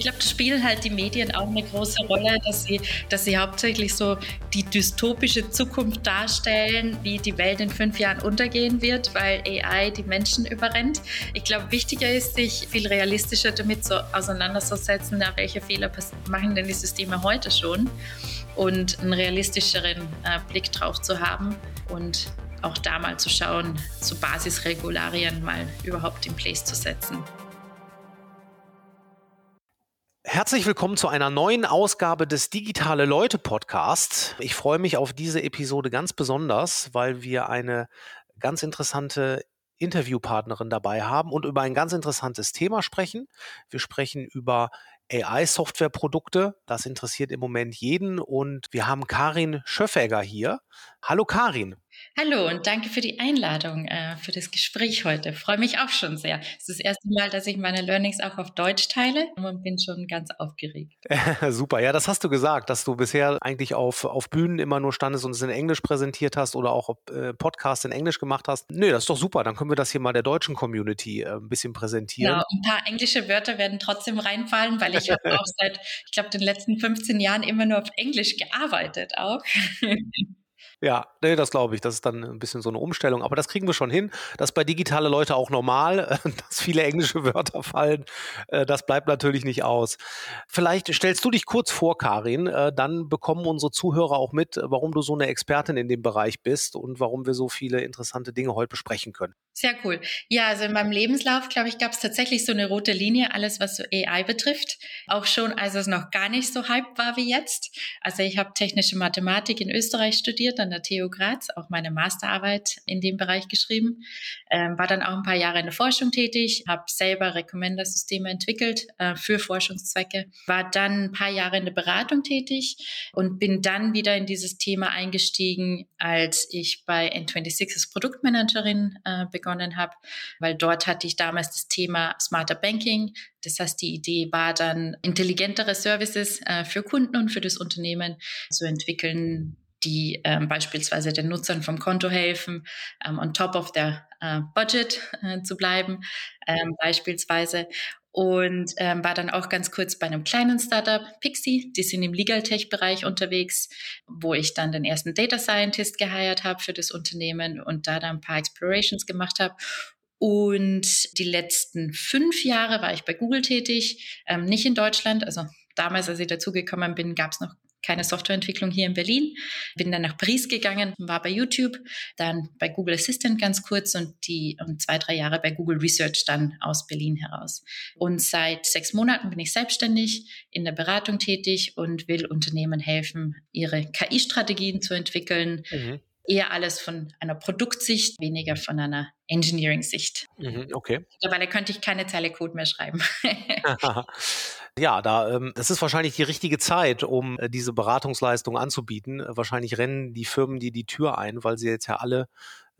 Ich glaube, da spielen halt die Medien auch eine große Rolle, dass sie, dass sie hauptsächlich so die dystopische Zukunft darstellen, wie die Welt in fünf Jahren untergehen wird, weil AI die Menschen überrennt. Ich glaube, wichtiger ist, sich viel realistischer damit so auseinanderzusetzen, na, welche Fehler machen denn die Systeme heute schon und einen realistischeren äh, Blick drauf zu haben und auch da mal zu schauen, zu Basisregularien mal überhaupt in Place zu setzen. Herzlich willkommen zu einer neuen Ausgabe des Digitale Leute Podcasts. Ich freue mich auf diese Episode ganz besonders, weil wir eine ganz interessante Interviewpartnerin dabei haben und über ein ganz interessantes Thema sprechen. Wir sprechen über AI-Softwareprodukte. Das interessiert im Moment jeden und wir haben Karin Schöffegger hier. Hallo Karin. Hallo und danke für die Einladung, äh, für das Gespräch heute. Freue mich auch schon sehr. Es ist das erste Mal, dass ich meine Learnings auch auf Deutsch teile und bin schon ganz aufgeregt. Super, ja, das hast du gesagt, dass du bisher eigentlich auf, auf Bühnen immer nur standest und es in Englisch präsentiert hast oder auch äh, Podcasts in Englisch gemacht hast. Nö, das ist doch super. Dann können wir das hier mal der deutschen Community äh, ein bisschen präsentieren. Genau, ein paar englische Wörter werden trotzdem reinfallen, weil ich habe auch seit, ich glaube, den letzten 15 Jahren immer nur auf Englisch gearbeitet auch. Ja, nee, das glaube ich. Das ist dann ein bisschen so eine Umstellung. Aber das kriegen wir schon hin. Das ist bei digitale Leute auch normal, dass viele englische Wörter fallen. Äh, das bleibt natürlich nicht aus. Vielleicht stellst du dich kurz vor, Karin. Äh, dann bekommen unsere Zuhörer auch mit, warum du so eine Expertin in dem Bereich bist und warum wir so viele interessante Dinge heute besprechen können. Sehr cool. Ja, also in meinem Lebenslauf, glaube ich, gab es tatsächlich so eine rote Linie, alles was so AI betrifft. Auch schon, als es noch gar nicht so hype war wie jetzt. Also ich habe technische Mathematik in Österreich studiert, an der TU Graz, auch meine Masterarbeit in dem Bereich geschrieben. Ähm, war dann auch ein paar Jahre in der Forschung tätig, habe selber Recommender-Systeme entwickelt äh, für Forschungszwecke. War dann ein paar Jahre in der Beratung tätig und bin dann wieder in dieses Thema eingestiegen, als ich bei N26 als Produktmanagerin äh, begonnen habe, weil dort hatte ich damals das Thema Smarter Banking. Das heißt, die Idee war dann, intelligentere Services äh, für Kunden und für das Unternehmen zu entwickeln, die ähm, beispielsweise den Nutzern vom Konto helfen, ähm, on top of their äh, Budget äh, zu bleiben, ähm, beispielsweise. Und ähm, war dann auch ganz kurz bei einem kleinen Startup, Pixie, die sind im Legal Tech-Bereich unterwegs, wo ich dann den ersten Data Scientist geheiert habe für das Unternehmen und da dann ein paar Explorations gemacht habe. Und die letzten fünf Jahre war ich bei Google tätig, ähm, nicht in Deutschland. Also damals, als ich dazugekommen bin, gab es noch keine Softwareentwicklung hier in Berlin. Bin dann nach Paris gegangen, war bei YouTube, dann bei Google Assistant ganz kurz und die und zwei, drei Jahre bei Google Research dann aus Berlin heraus. Und seit sechs Monaten bin ich selbstständig in der Beratung tätig und will Unternehmen helfen, ihre KI-Strategien zu entwickeln. Mhm. Eher alles von einer Produktsicht, weniger von einer Engineering-Sicht. Mhm, okay. Mittlerweile könnte ich keine Zeile Code mehr schreiben. Ja, da, ähm, das ist wahrscheinlich die richtige Zeit, um äh, diese Beratungsleistung anzubieten. Wahrscheinlich rennen die Firmen dir die Tür ein, weil sie jetzt ja alle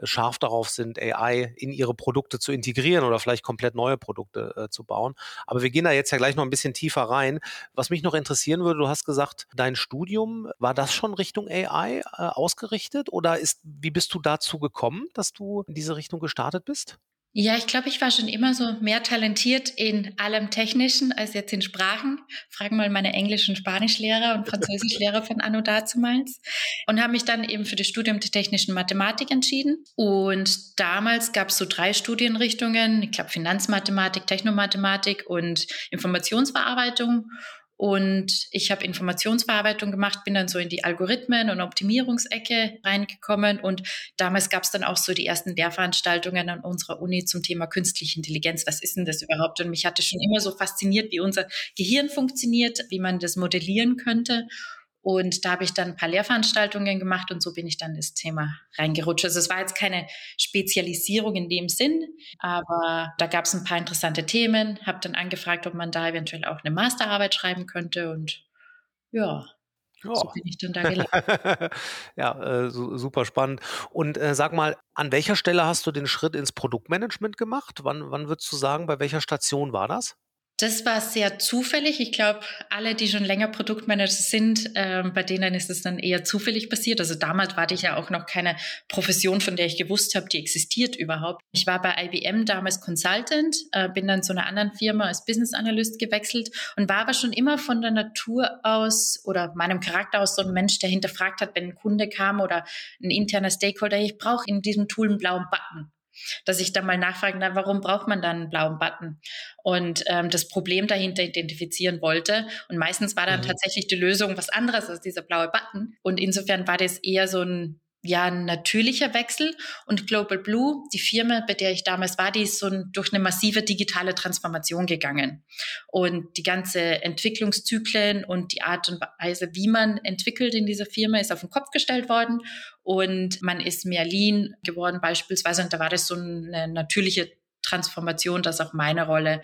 scharf darauf sind, AI in ihre Produkte zu integrieren oder vielleicht komplett neue Produkte äh, zu bauen. Aber wir gehen da jetzt ja gleich noch ein bisschen tiefer rein. Was mich noch interessieren würde, du hast gesagt, dein Studium, war das schon Richtung AI äh, ausgerichtet oder ist, wie bist du dazu gekommen, dass du in diese Richtung gestartet bist? Ja, ich glaube, ich war schon immer so mehr talentiert in allem Technischen als jetzt in Sprachen. Fragen mal meine Englisch- und Spanischlehrer und Französischlehrer von Anno dazumals. Und habe mich dann eben für das Studium der technischen Mathematik entschieden. Und damals gab es so drei Studienrichtungen. Ich glaube, Finanzmathematik, Technomathematik und Informationsverarbeitung. Und ich habe Informationsverarbeitung gemacht, bin dann so in die Algorithmen- und Optimierungsecke reingekommen. Und damals gab es dann auch so die ersten Lehrveranstaltungen an unserer Uni zum Thema künstliche Intelligenz. Was ist denn das überhaupt? Und mich hatte schon immer so fasziniert, wie unser Gehirn funktioniert, wie man das modellieren könnte. Und da habe ich dann ein paar Lehrveranstaltungen gemacht und so bin ich dann das Thema reingerutscht. Also es war jetzt keine Spezialisierung in dem Sinn, aber da gab es ein paar interessante Themen, habe dann angefragt, ob man da eventuell auch eine Masterarbeit schreiben könnte und ja, Oh. So bin ich dann da gelandet. ja, äh, super spannend. Und äh, sag mal, an welcher Stelle hast du den Schritt ins Produktmanagement gemacht? Wann, wann würdest du sagen, bei welcher Station war das? Das war sehr zufällig. Ich glaube, alle, die schon länger Produktmanager sind, äh, bei denen ist es dann eher zufällig passiert. Also damals war ich ja auch noch keine Profession, von der ich gewusst habe, die existiert überhaupt. Ich war bei IBM damals Consultant, äh, bin dann zu einer anderen Firma als Business Analyst gewechselt und war aber schon immer von der Natur aus oder meinem Charakter aus so ein Mensch, der hinterfragt hat, wenn ein Kunde kam oder ein interner Stakeholder, ich brauche in diesem Tool einen blauen Button dass ich dann mal nachfrage, na, warum braucht man dann einen blauen Button? Und ähm, das Problem dahinter identifizieren wollte. Und meistens war dann mhm. tatsächlich die Lösung was anderes als dieser blaue Button. Und insofern war das eher so ein ja ein natürlicher Wechsel. Und Global Blue, die Firma, bei der ich damals war, die ist so ein, durch eine massive digitale Transformation gegangen. Und die ganze Entwicklungszyklen und die Art und Weise, wie man entwickelt in dieser Firma, ist auf den Kopf gestellt worden. Und man ist mehr lean geworden beispielsweise. Und da war das so eine natürliche Transformation, dass auch meine Rolle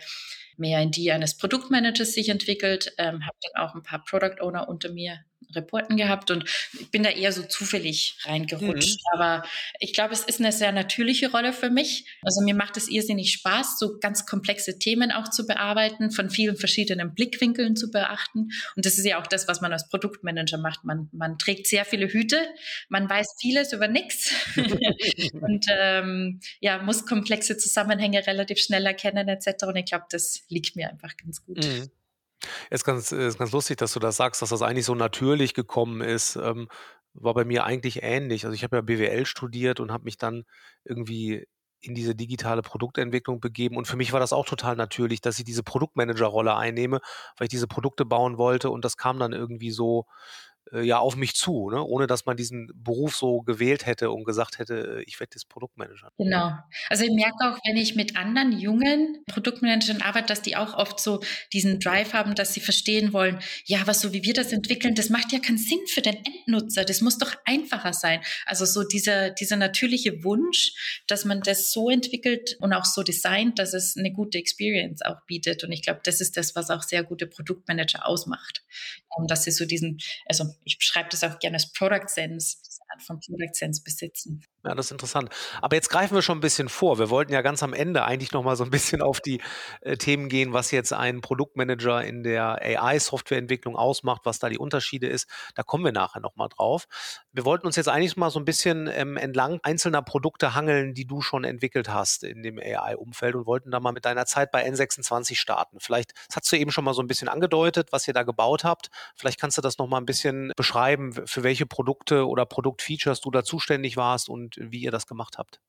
mehr in die eines Produktmanagers sich entwickelt, ähm, habe dann auch ein paar Product Owner unter mir Reporten gehabt und ich bin da eher so zufällig reingerutscht. Mhm. Aber ich glaube, es ist eine sehr natürliche Rolle für mich. Also mir macht es irrsinnig Spaß, so ganz komplexe Themen auch zu bearbeiten, von vielen verschiedenen Blickwinkeln zu beachten. Und das ist ja auch das, was man als Produktmanager macht. Man, man trägt sehr viele Hüte, man weiß vieles über nichts und ähm, ja, muss komplexe Zusammenhänge relativ schnell erkennen etc. Und ich glaube, das liegt mir einfach ganz gut. Mhm. Ist ganz, ist ganz lustig, dass du das sagst, dass das eigentlich so natürlich gekommen ist. Ähm, war bei mir eigentlich ähnlich. Also ich habe ja BWL studiert und habe mich dann irgendwie in diese digitale Produktentwicklung begeben. Und für mich war das auch total natürlich, dass ich diese Produktmanager-Rolle einnehme, weil ich diese Produkte bauen wollte. Und das kam dann irgendwie so, äh, ja auf mich zu, ne? ohne dass man diesen Beruf so gewählt hätte und gesagt hätte, äh, ich werde jetzt Produktmanager. Genau. Also ich merke auch, wenn ich mit anderen jungen Produktmanagern arbeite, dass die auch oft so diesen Drive haben, dass sie verstehen wollen, ja, was so wie wir das entwickeln, das macht ja keinen Sinn für den Endnutzer. Das muss doch einfacher sein. Also so dieser, dieser natürliche Wunsch, dass man das so entwickelt und auch so designt, dass es eine gute Experience auch bietet. Und ich glaube, das ist das, was auch sehr gute Produktmanager ausmacht. Dass sie so diesen, also ich beschreibe das auch gerne als Product Sense, diese Art von Product Sense besitzen. Ja, das ist interessant. Aber jetzt greifen wir schon ein bisschen vor. Wir wollten ja ganz am Ende eigentlich noch mal so ein bisschen auf die äh, Themen gehen, was jetzt ein Produktmanager in der AI-Softwareentwicklung ausmacht, was da die Unterschiede ist. Da kommen wir nachher noch mal drauf. Wir wollten uns jetzt eigentlich mal so ein bisschen ähm, entlang einzelner Produkte hangeln, die du schon entwickelt hast in dem AI-Umfeld und wollten da mal mit deiner Zeit bei N26 starten. Vielleicht, das hast du eben schon mal so ein bisschen angedeutet, was ihr da gebaut habt. Vielleicht kannst du das noch mal ein bisschen beschreiben, für welche Produkte oder Produktfeatures du da zuständig warst und wie ihr das gemacht habt.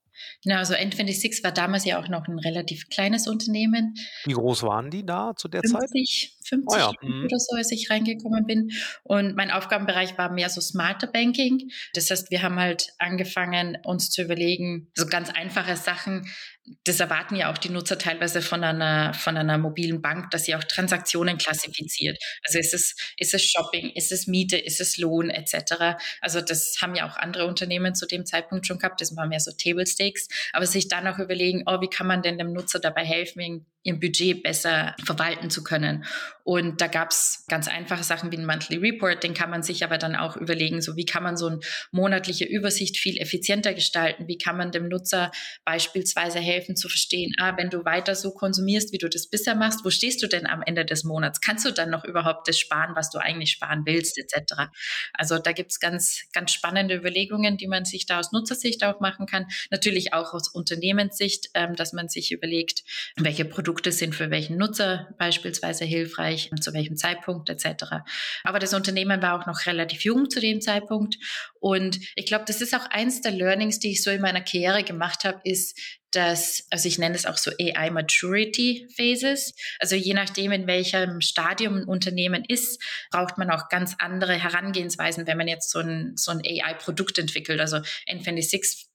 Genau, also N26 war damals ja auch noch ein relativ kleines Unternehmen. Wie groß waren die da zu der 50, Zeit? 50 oh ja. Mhm. oder so, als ich reingekommen bin. Und mein Aufgabenbereich war mehr so smarter Banking. Das heißt, wir haben halt angefangen, uns zu überlegen, so ganz einfache Sachen. Das erwarten ja auch die Nutzer teilweise von einer, von einer mobilen Bank, dass sie auch Transaktionen klassifiziert. Also ist es, ist es Shopping, ist es Miete, ist es Lohn etc. Also das haben ja auch andere Unternehmen zu dem Zeitpunkt schon gehabt. Das war mehr so Table Stakes aber sich dann auch überlegen, oh, wie kann man denn dem Nutzer dabei helfen, ihr Budget besser verwalten zu können. Und da gab es ganz einfache Sachen wie ein Monthly Report, den kann man sich aber dann auch überlegen, so wie kann man so eine monatliche Übersicht viel effizienter gestalten, wie kann man dem Nutzer beispielsweise helfen zu verstehen, ah, wenn du weiter so konsumierst, wie du das bisher machst, wo stehst du denn am Ende des Monats? Kannst du dann noch überhaupt das sparen, was du eigentlich sparen willst, etc. Also da gibt es ganz, ganz spannende Überlegungen, die man sich da aus Nutzersicht auch machen kann. Natürlich auch aus Unternehmenssicht, ähm, dass man sich überlegt, welche Produkte Produkte sind für welchen Nutzer beispielsweise hilfreich, zu welchem Zeitpunkt etc. Aber das Unternehmen war auch noch relativ jung zu dem Zeitpunkt und ich glaube, das ist auch eins der Learnings, die ich so in meiner Karriere gemacht habe, ist, dass, also ich nenne es auch so AI Maturity Phases. Also je nachdem, in welchem Stadium ein Unternehmen ist, braucht man auch ganz andere Herangehensweisen, wenn man jetzt so ein, so ein AI-Produkt entwickelt. Also N26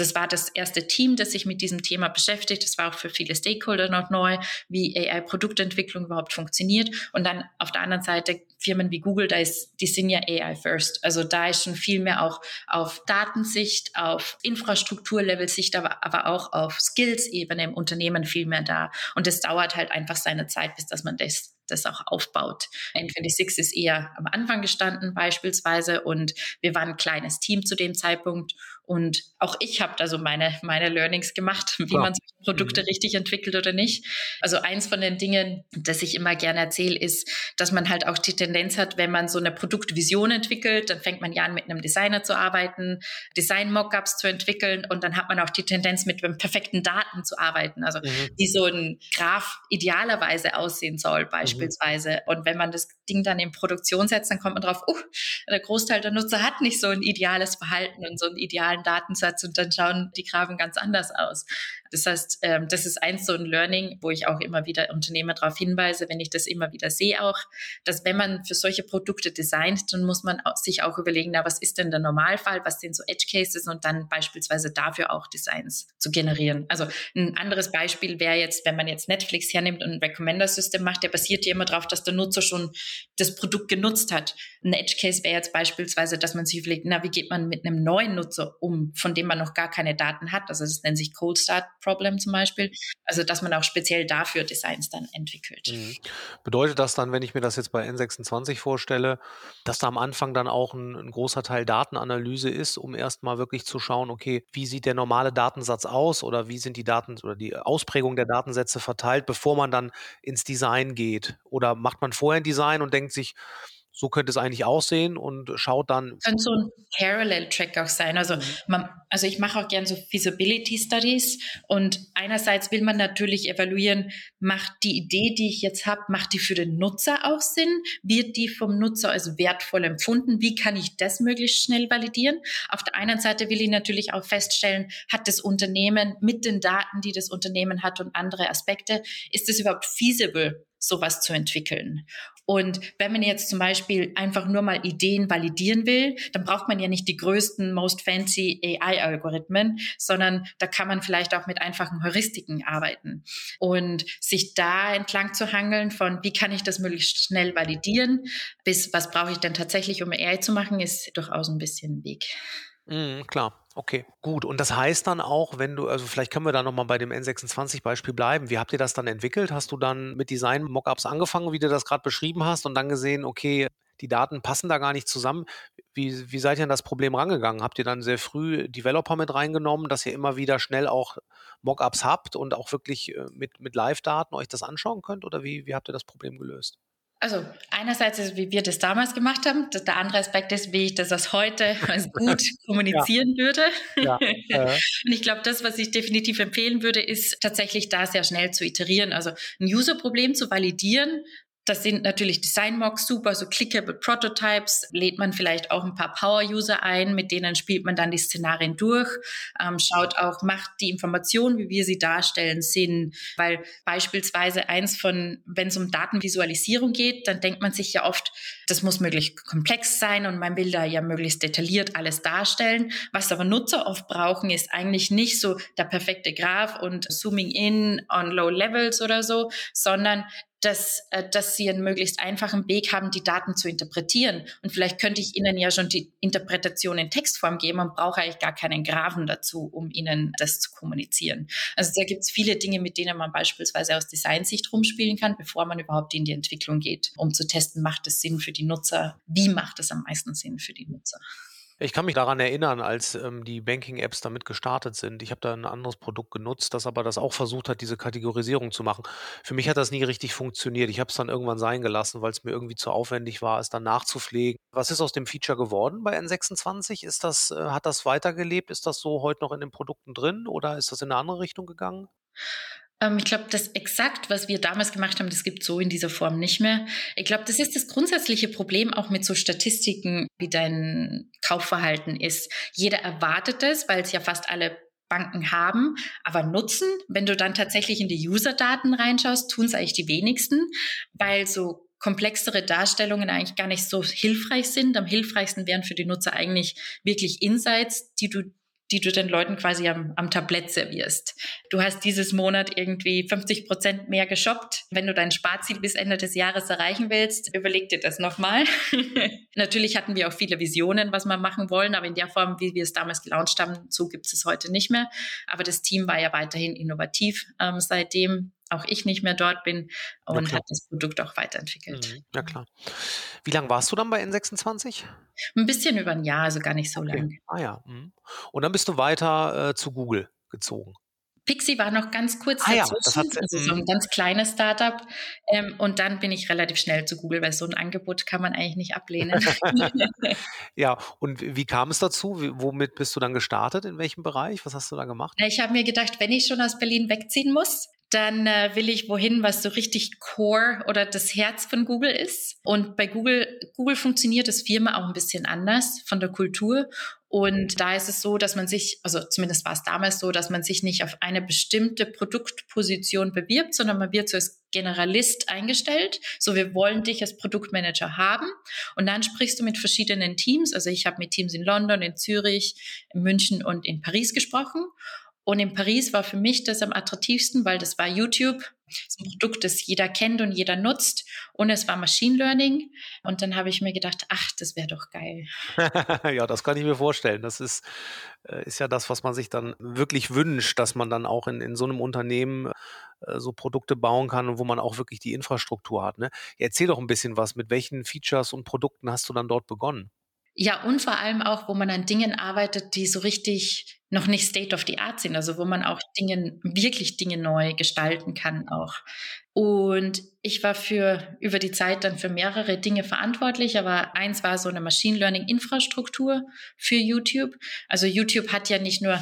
das war das erste Team, das sich mit diesem Thema beschäftigt. Das war auch für viele Stakeholder noch neu, wie AI-Produktentwicklung überhaupt funktioniert. Und dann auf der anderen Seite Firmen wie Google, da ist, die sind ja AI first. Also da ist schon viel mehr auch auf Datensicht, auf Infrastrukturlevel-Sicht, aber, aber auch auf Skills-Ebene im Unternehmen viel mehr da. Und es dauert halt einfach seine Zeit, bis dass man das das auch aufbaut. N26 ist eher am Anfang gestanden beispielsweise und wir waren ein kleines Team zu dem Zeitpunkt Und auch ich habe also meine, meine Learnings gemacht, wie Klar. man Produkte mhm. richtig entwickelt oder nicht. Also eins von den Dingen, das ich immer gerne erzähle, ist, dass man halt auch die Tendenz hat, wenn man so eine Produktvision entwickelt, dann fängt man ja an, mit einem Designer zu arbeiten, Design-Mockups zu entwickeln und dann hat man auch die Tendenz, mit perfekten Daten zu arbeiten. Also mhm. wie so ein Graph idealerweise aussehen soll, mhm. beispielsweise. Mhm. Und wenn man das Ding dann in Produktion setzt, dann kommt man drauf, uh, der Großteil der Nutzer hat nicht so ein ideales Verhalten und so einen idealen Datensatz und dann schauen die Graphen ganz anders aus. Das heißt, ähm, das ist eins so ein Learning, wo ich auch immer wieder Unternehmer darauf hinweise, wenn ich das immer wieder sehe auch, dass wenn man für solche Produkte designt, dann muss man sich auch überlegen, na, was ist denn der Normalfall, was sind so Edge Cases und dann beispielsweise dafür auch Designs zu generieren. Also ein anderes Beispiel wäre jetzt, wenn man jetzt Netflix hernimmt und ein Recommender-System macht, der basiert ja immer darauf, dass der Nutzer schon das Produkt genutzt hat. Ein Edge Case wäre jetzt beispielsweise, dass man sich überlegt, na, wie geht man mit einem neuen Nutzer um, von dem man noch gar keine Daten hat. Also das nennt sich Cold Start Problem zum Beispiel. Also dass man auch speziell dafür Designs dann entwickelt. Mhm. Bedeutet das dann, wenn ich mir das jetzt bei N26 vorstelle, dass da am Anfang dann auch ein, ein großer Teil Datenanalyse ist, um erstmal wirklich zu schauen, okay, wie sieht der normale Datensatz aus oder wie sind die Daten oder die Ausprägung der Datensätze verteilt, bevor man dann ins Design geht? Oder macht man vorher ein Design und denkt sich, so könnte es eigentlich aussehen und schaut dann. Könnte so ein Parallel-Track auch sein. Also, mhm. man, also ich mache auch gerne so Feasibility Studies und einerseits will man natürlich evaluieren, macht die Idee, die ich jetzt habe, macht die für den Nutzer auch Sinn? Wird die vom Nutzer als wertvoll empfunden? Wie kann ich das möglichst schnell validieren? Auf der einen Seite will ich natürlich auch feststellen, hat das Unternehmen mit den Daten, die das Unternehmen hat und andere Aspekte, ist es überhaupt feasible? sowas zu entwickeln. Und wenn man jetzt zum Beispiel einfach nur mal Ideen validieren will, dann braucht man ja nicht die größten, most fancy AI-Algorithmen, sondern da kann man vielleicht auch mit einfachen Heuristiken arbeiten. Und sich da entlang zu hangeln von, wie kann ich das möglichst schnell validieren, bis was brauche ich denn tatsächlich, um AI zu machen, ist durchaus ein bisschen ein Weg. Mm, klar. Okay, gut. Und das heißt dann auch, wenn du, also vielleicht können wir da nochmal bei dem N26-Beispiel bleiben. Wie habt ihr das dann entwickelt? Hast du dann mit Design-Mockups angefangen, wie du das gerade beschrieben hast, und dann gesehen, okay, die Daten passen da gar nicht zusammen. Wie, wie seid ihr an das Problem rangegangen? Habt ihr dann sehr früh Developer mit reingenommen, dass ihr immer wieder schnell auch Mockups habt und auch wirklich äh, mit, mit Live-Daten euch das anschauen könnt? Oder wie, wie habt ihr das Problem gelöst? Also einerseits ist, wie wir das damals gemacht haben. Der andere Aspekt ist, wie ich das als heute als gut kommunizieren ja. würde. Ja. Äh. Und ich glaube, das, was ich definitiv empfehlen würde, ist tatsächlich da sehr schnell zu iterieren. Also ein User-Problem zu validieren, das sind natürlich Design-Mocks super, so clickable Prototypes. Lädt man vielleicht auch ein paar Power-User ein, mit denen spielt man dann die Szenarien durch, ähm, schaut auch, macht die Informationen, wie wir sie darstellen, Sinn. Weil beispielsweise eins von, wenn es um Datenvisualisierung geht, dann denkt man sich ja oft, das muss möglichst komplex sein und man will da ja möglichst detailliert alles darstellen. Was aber Nutzer oft brauchen, ist eigentlich nicht so der perfekte Graph und Zooming in on low levels oder so, sondern dass, äh, dass sie einen möglichst einfachen Weg haben, die Daten zu interpretieren. Und vielleicht könnte ich Ihnen ja schon die Interpretation in Textform geben und brauche eigentlich gar keinen Grafen dazu, um Ihnen das zu kommunizieren. Also da gibt es viele Dinge, mit denen man beispielsweise aus Designsicht rumspielen kann, bevor man überhaupt in die Entwicklung geht, um zu testen, macht es Sinn für die Nutzer, wie macht es am meisten Sinn für die Nutzer. Ich kann mich daran erinnern, als ähm, die Banking-Apps damit gestartet sind. Ich habe da ein anderes Produkt genutzt, das aber das auch versucht hat, diese Kategorisierung zu machen. Für mich hat das nie richtig funktioniert. Ich habe es dann irgendwann sein gelassen, weil es mir irgendwie zu aufwendig war, es dann nachzupflegen. Was ist aus dem Feature geworden bei N26? Ist das, äh, hat das weitergelebt? Ist das so heute noch in den Produkten drin oder ist das in eine andere Richtung gegangen? Ähm, ich glaube, das exakt, was wir damals gemacht haben, das gibt so in dieser Form nicht mehr. Ich glaube, das ist das grundsätzliche Problem auch mit so Statistiken, wie dein Kaufverhalten ist. Jeder erwartet es, weil es ja fast alle Banken haben, aber nutzen, wenn du dann tatsächlich in die User-Daten reinschaust, tun es eigentlich die wenigsten, weil so komplexere Darstellungen eigentlich gar nicht so hilfreich sind. Am hilfreichsten wären für die Nutzer eigentlich wirklich Insights, die du die du den Leuten quasi am, am Tablett servierst. Du hast dieses Monat irgendwie 50 Prozent mehr geshoppt. Wenn du dein Sparziel bis Ende des Jahres erreichen willst, überleg dir das nochmal. Natürlich hatten wir auch viele Visionen, was wir machen wollen, aber in der Form, wie wir es damals gelauncht haben, so gibt es es heute nicht mehr. Aber das Team war ja weiterhin innovativ ähm, seitdem auch ich nicht mehr dort bin und ja, hat das Produkt auch weiterentwickelt. Mhm. Ja, klar. Wie lange warst du dann bei N26? Ein bisschen über ein Jahr, also gar nicht so okay. lang. Ah ja. Mhm. Und dann bist du weiter äh, zu Google gezogen. Pixie war noch ganz kurz ah, dazwischen, ja, also so ein mhm. ganz kleines Startup. Ähm, und dann bin ich relativ schnell zu Google, weil so ein Angebot kann man eigentlich nicht ablehnen. ja, und wie kam es dazu? Wie, womit bist du dann gestartet? In welchem Bereich? Was hast du da gemacht? Ich habe mir gedacht, wenn ich schon aus Berlin wegziehen muss, dann äh, will ich wohin, was so richtig Core oder das Herz von Google ist. Und bei Google, Google funktioniert das Firma auch ein bisschen anders von der Kultur. Und da ist es so, dass man sich, also zumindest war es damals so, dass man sich nicht auf eine bestimmte Produktposition bewirbt, sondern man wird so als Generalist eingestellt. So, wir wollen dich als Produktmanager haben. Und dann sprichst du mit verschiedenen Teams. Also ich habe mit Teams in London, in Zürich, in München und in Paris gesprochen. Und in Paris war für mich das am attraktivsten, weil das war YouTube. Das ein Produkt, das jeder kennt und jeder nutzt. Und es war Machine Learning. Und dann habe ich mir gedacht, ach, das wäre doch geil. ja, das kann ich mir vorstellen. Das ist, äh, ist ja das, was man sich dann wirklich wünscht, dass man dann auch in, in so einem Unternehmen äh, so Produkte bauen kann und wo man auch wirklich die Infrastruktur hat. Ne? erzähl doch ein bisschen was. Mit welchen Features und Produkten hast du dann dort begonnen? Ja, und vor allem auch, wo man an Dingen arbeitet, die so richtig noch nicht State of the Art sind, also wo man auch Dinge, wirklich Dinge neu gestalten kann auch. Und ich war für über die Zeit dann für mehrere Dinge verantwortlich, aber eins war so eine Machine Learning Infrastruktur für YouTube. Also YouTube hat ja nicht nur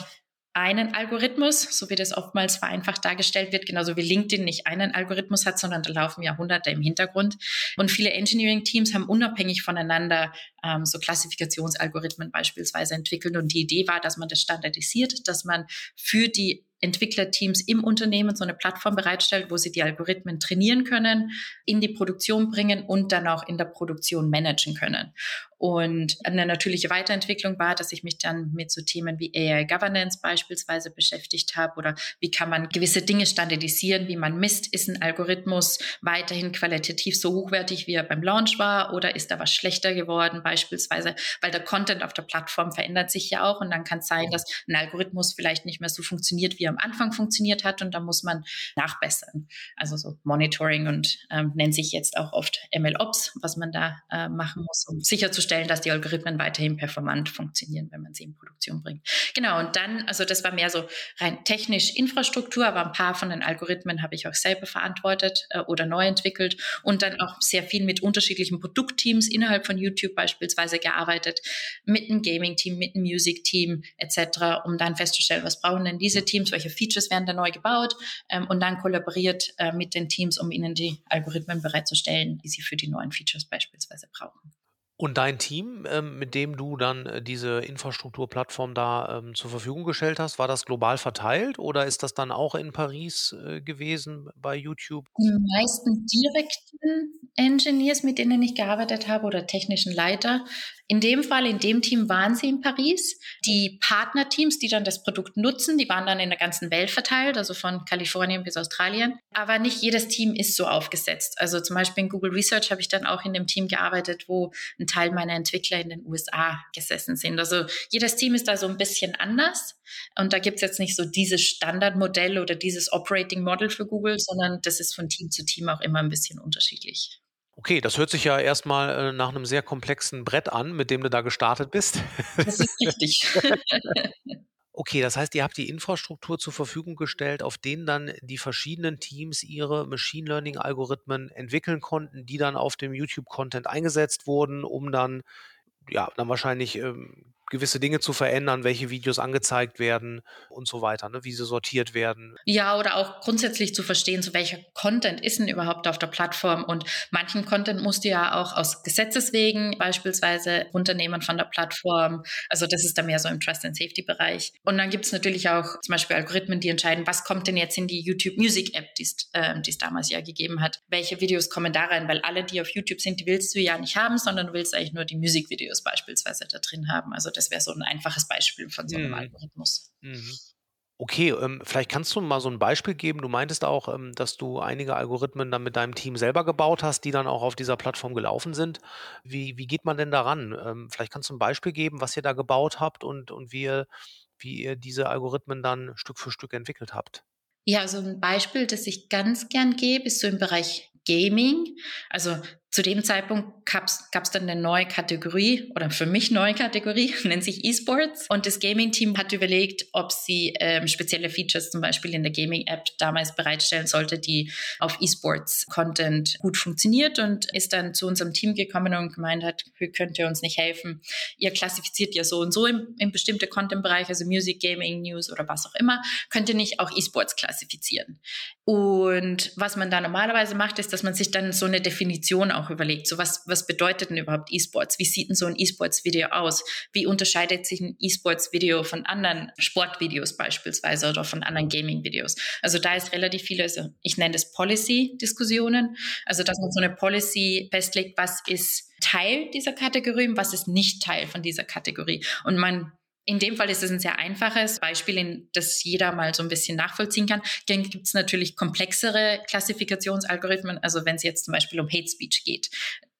einen Algorithmus, so wie das oftmals vereinfacht dargestellt wird, genauso wie LinkedIn nicht einen Algorithmus hat, sondern da laufen ja hunderte im Hintergrund. Und viele Engineering-Teams haben unabhängig voneinander ähm, so Klassifikationsalgorithmen beispielsweise entwickelt. Und die Idee war, dass man das standardisiert, dass man für die Entwicklerteams im Unternehmen so eine Plattform bereitstellt, wo sie die Algorithmen trainieren können, in die Produktion bringen und dann auch in der Produktion managen können. Und eine natürliche Weiterentwicklung war, dass ich mich dann mit so Themen wie AI Governance beispielsweise beschäftigt habe oder wie kann man gewisse Dinge standardisieren, wie man misst, ist ein Algorithmus weiterhin qualitativ so hochwertig, wie er beim Launch war oder ist da was schlechter geworden beispielsweise, weil der Content auf der Plattform verändert sich ja auch und dann kann es sein, dass ein Algorithmus vielleicht nicht mehr so funktioniert, wie er am Anfang funktioniert hat und da muss man nachbessern. Also so Monitoring und ähm, nennt sich jetzt auch oft MLOps, was man da äh, machen muss, um sicherzustellen, dass die Algorithmen weiterhin performant funktionieren, wenn man sie in Produktion bringt. Genau, und dann, also das war mehr so rein technisch Infrastruktur, aber ein paar von den Algorithmen habe ich auch selber verantwortet äh, oder neu entwickelt und dann auch sehr viel mit unterschiedlichen Produktteams innerhalb von YouTube beispielsweise gearbeitet, mit einem Gaming-Team, mit einem Music-Team etc., um dann festzustellen, was brauchen denn diese Teams, welche Features werden da neu gebaut ähm, und dann kollaboriert äh, mit den Teams, um ihnen die Algorithmen bereitzustellen, die sie für die neuen Features beispielsweise brauchen. Und dein Team, ähm, mit dem du dann äh, diese Infrastrukturplattform da ähm, zur Verfügung gestellt hast, war das global verteilt oder ist das dann auch in Paris äh, gewesen bei YouTube? Die meisten direkten Engineers, mit denen ich gearbeitet habe oder technischen Leiter, in dem Fall, in dem Team waren sie in Paris. Die Partnerteams, die dann das Produkt nutzen, die waren dann in der ganzen Welt verteilt, also von Kalifornien bis Australien. Aber nicht jedes Team ist so aufgesetzt. Also zum Beispiel in Google Research habe ich dann auch in dem Team gearbeitet, wo ein Teil meiner Entwickler in den USA gesessen sind. Also jedes Team ist da so ein bisschen anders. Und da gibt es jetzt nicht so dieses Standardmodell oder dieses Operating Model für Google, sondern das ist von Team zu Team auch immer ein bisschen unterschiedlich. Okay, das hört sich ja erstmal äh, nach einem sehr komplexen Brett an, mit dem du da gestartet bist. Das ist richtig. Okay, das heißt, ihr habt die Infrastruktur zur Verfügung gestellt, auf denen dann die verschiedenen Teams ihre Machine Learning Algorithmen entwickeln konnten, die dann auf dem YouTube Content eingesetzt wurden, um dann ja, dann wahrscheinlich ähm, gewisse Dinge zu verändern, welche Videos angezeigt werden und so weiter, ne, wie sie sortiert werden. Ja, oder auch grundsätzlich zu verstehen, so welcher Content ist denn überhaupt auf der Plattform und manchen Content musst du ja auch aus Gesetzeswegen beispielsweise runternehmen von der Plattform. Also das ist dann mehr so im Trust and Safety Bereich. Und dann gibt es natürlich auch zum Beispiel Algorithmen, die entscheiden, was kommt denn jetzt in die YouTube Music App, die äh, es damals ja gegeben hat. Welche Videos kommen da rein? Weil alle, die auf YouTube sind, die willst du ja nicht haben, sondern du willst eigentlich nur die Musikvideos beispielsweise da drin haben. Also das wäre so ein einfaches Beispiel von so einem mhm. Algorithmus. Mhm. Okay, ähm, vielleicht kannst du mal so ein Beispiel geben. Du meintest auch, ähm, dass du einige Algorithmen dann mit deinem Team selber gebaut hast, die dann auch auf dieser Plattform gelaufen sind. Wie, wie geht man denn daran? Ähm, vielleicht kannst du ein Beispiel geben, was ihr da gebaut habt und, und wie, ihr, wie ihr diese Algorithmen dann Stück für Stück entwickelt habt. Ja, so ein Beispiel, das ich ganz gern gebe, ist so im Bereich Gaming. Also zu dem Zeitpunkt gab es dann eine neue Kategorie oder für mich neue Kategorie, nennt sich E-Sports. Und das Gaming-Team hat überlegt, ob sie ähm, spezielle Features zum Beispiel in der Gaming-App damals bereitstellen sollte, die auf E-Sports-Content gut funktioniert und ist dann zu unserem Team gekommen und gemeint hat, könnt ihr uns nicht helfen? Ihr klassifiziert ja so und so in, in bestimmte Content-Bereiche, also Music, Gaming, News oder was auch immer, könnt ihr nicht auch E-Sports klassifizieren. Und was man da normalerweise macht, ist, dass man sich dann so eine Definition auch überlegt, so was, was bedeutet denn überhaupt E-Sports? Wie sieht denn so ein E-Sports-Video aus? Wie unterscheidet sich ein E-Sports-Video von anderen Sportvideos beispielsweise oder von anderen Gaming-Videos? Also da ist relativ viel, also ich nenne das Policy-Diskussionen, also dass man so eine Policy festlegt, was ist Teil dieser Kategorie und was ist nicht Teil von dieser Kategorie. Und man in dem Fall ist es ein sehr einfaches Beispiel, das jeder mal so ein bisschen nachvollziehen kann. Dann gibt es natürlich komplexere Klassifikationsalgorithmen. Also wenn es jetzt zum Beispiel um Hate Speech geht,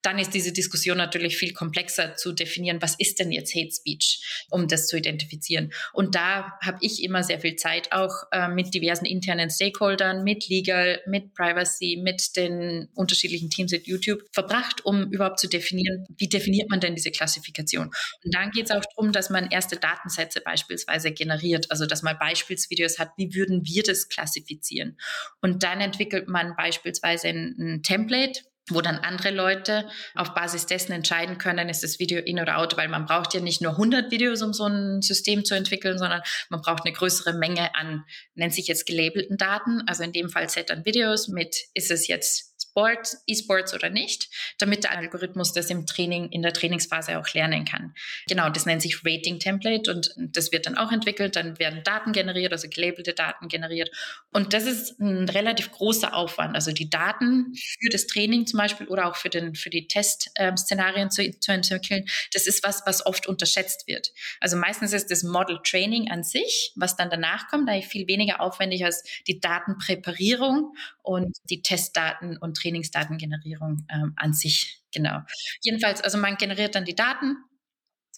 dann ist diese Diskussion natürlich viel komplexer zu definieren, was ist denn jetzt Hate Speech, um das zu identifizieren. Und da habe ich immer sehr viel Zeit auch äh, mit diversen internen Stakeholdern, mit Legal, mit Privacy, mit den unterschiedlichen Teams at YouTube verbracht, um überhaupt zu definieren, wie definiert man denn diese Klassifikation. Und dann geht es auch darum, dass man erste Datensätze beispielsweise generiert, also dass man Beispielsvideos hat, wie würden wir das klassifizieren. Und dann entwickelt man beispielsweise ein, ein Template, wo dann andere Leute auf Basis dessen entscheiden können, ist das Video in oder out, weil man braucht ja nicht nur 100 Videos, um so ein System zu entwickeln, sondern man braucht eine größere Menge an, nennt sich jetzt gelabelten Daten, also in dem Fall Set an Videos mit, ist es jetzt Sport, E-Sports oder nicht, damit der Algorithmus das im Training, in der Trainingsphase auch lernen kann. Genau, das nennt sich Rating Template und das wird dann auch entwickelt. Dann werden Daten generiert, also gelabelte Daten generiert. Und das ist ein relativ großer Aufwand. Also die Daten für das Training zum Beispiel oder auch für, den, für die Testszenarien zu, zu entwickeln, das ist was, was oft unterschätzt wird. Also meistens ist das Model Training an sich, was dann danach kommt, eigentlich viel weniger aufwendig als die Datenpräparierung und die Testdaten und Training Trainingsdatengenerierung ähm, an sich. Genau. Jedenfalls, also man generiert dann die Daten.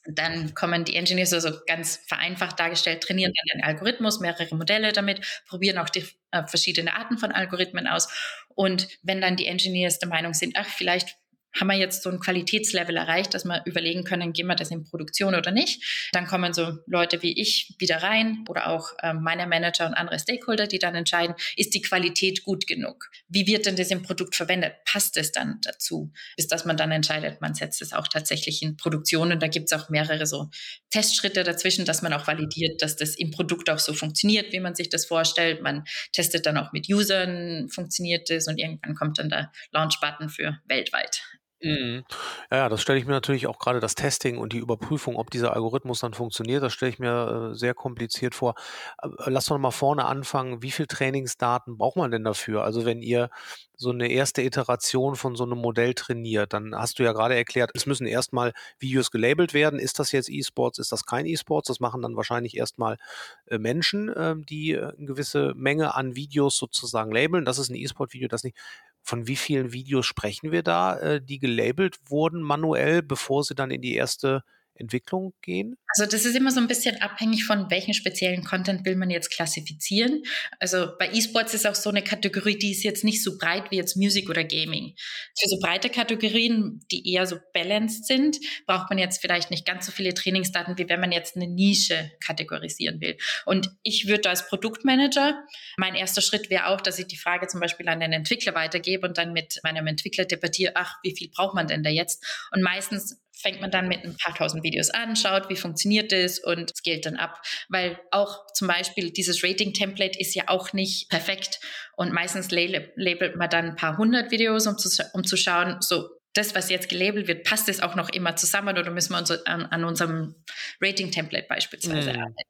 Dann kommen die Engineers, also ganz vereinfacht dargestellt, trainieren dann den Algorithmus, mehrere Modelle damit, probieren auch die äh, verschiedene Arten von Algorithmen aus. Und wenn dann die Engineers der Meinung sind, ach, vielleicht haben wir jetzt so ein Qualitätslevel erreicht, dass wir überlegen können, gehen wir das in Produktion oder nicht. Dann kommen so Leute wie ich wieder rein oder auch äh, meine Manager und andere Stakeholder, die dann entscheiden, ist die Qualität gut genug? Wie wird denn das im Produkt verwendet? Passt es dann dazu? Bis dass man dann entscheidet, man setzt es auch tatsächlich in Produktion und da gibt es auch mehrere so Testschritte dazwischen, dass man auch validiert, dass das im Produkt auch so funktioniert, wie man sich das vorstellt. Man testet dann auch mit Usern, funktioniert es und irgendwann kommt dann der Launch-Button für weltweit. Mhm. Ja, das stelle ich mir natürlich auch gerade das Testing und die Überprüfung, ob dieser Algorithmus dann funktioniert, das stelle ich mir äh, sehr kompliziert vor. Äh, lass doch mal vorne anfangen. Wie viel Trainingsdaten braucht man denn dafür? Also wenn ihr so eine erste Iteration von so einem Modell trainiert, dann hast du ja gerade erklärt, es müssen erstmal Videos gelabelt werden. Ist das jetzt E-Sports? Ist das kein E-Sports? Das machen dann wahrscheinlich erstmal äh, Menschen, ähm, die eine gewisse Menge an Videos sozusagen labeln. Das ist ein E-Sport-Video, das nicht. Von wie vielen Videos sprechen wir da, äh, die gelabelt wurden manuell, bevor sie dann in die erste Entwicklung gehen? Also das ist immer so ein bisschen abhängig von welchen speziellen Content will man jetzt klassifizieren. Also bei E-Sports ist auch so eine Kategorie, die ist jetzt nicht so breit wie jetzt Music oder Gaming. Für so breite Kategorien, die eher so balanced sind, braucht man jetzt vielleicht nicht ganz so viele Trainingsdaten, wie wenn man jetzt eine Nische kategorisieren will. Und ich würde als Produktmanager, mein erster Schritt wäre auch, dass ich die Frage zum Beispiel an den Entwickler weitergebe und dann mit meinem Entwickler debattiere, ach, wie viel braucht man denn da jetzt? Und meistens fängt man dann mit ein paar tausend Videos an, schaut, wie funktioniert das und scaled dann ab. Weil auch zum Beispiel dieses Rating-Template ist ja auch nicht perfekt und meistens labelt man dann ein paar hundert Videos, um zu, um zu schauen, so das, was jetzt gelabelt wird, passt es auch noch immer zusammen oder müssen wir uns an, an unserem Rating-Template beispielsweise mhm. arbeiten?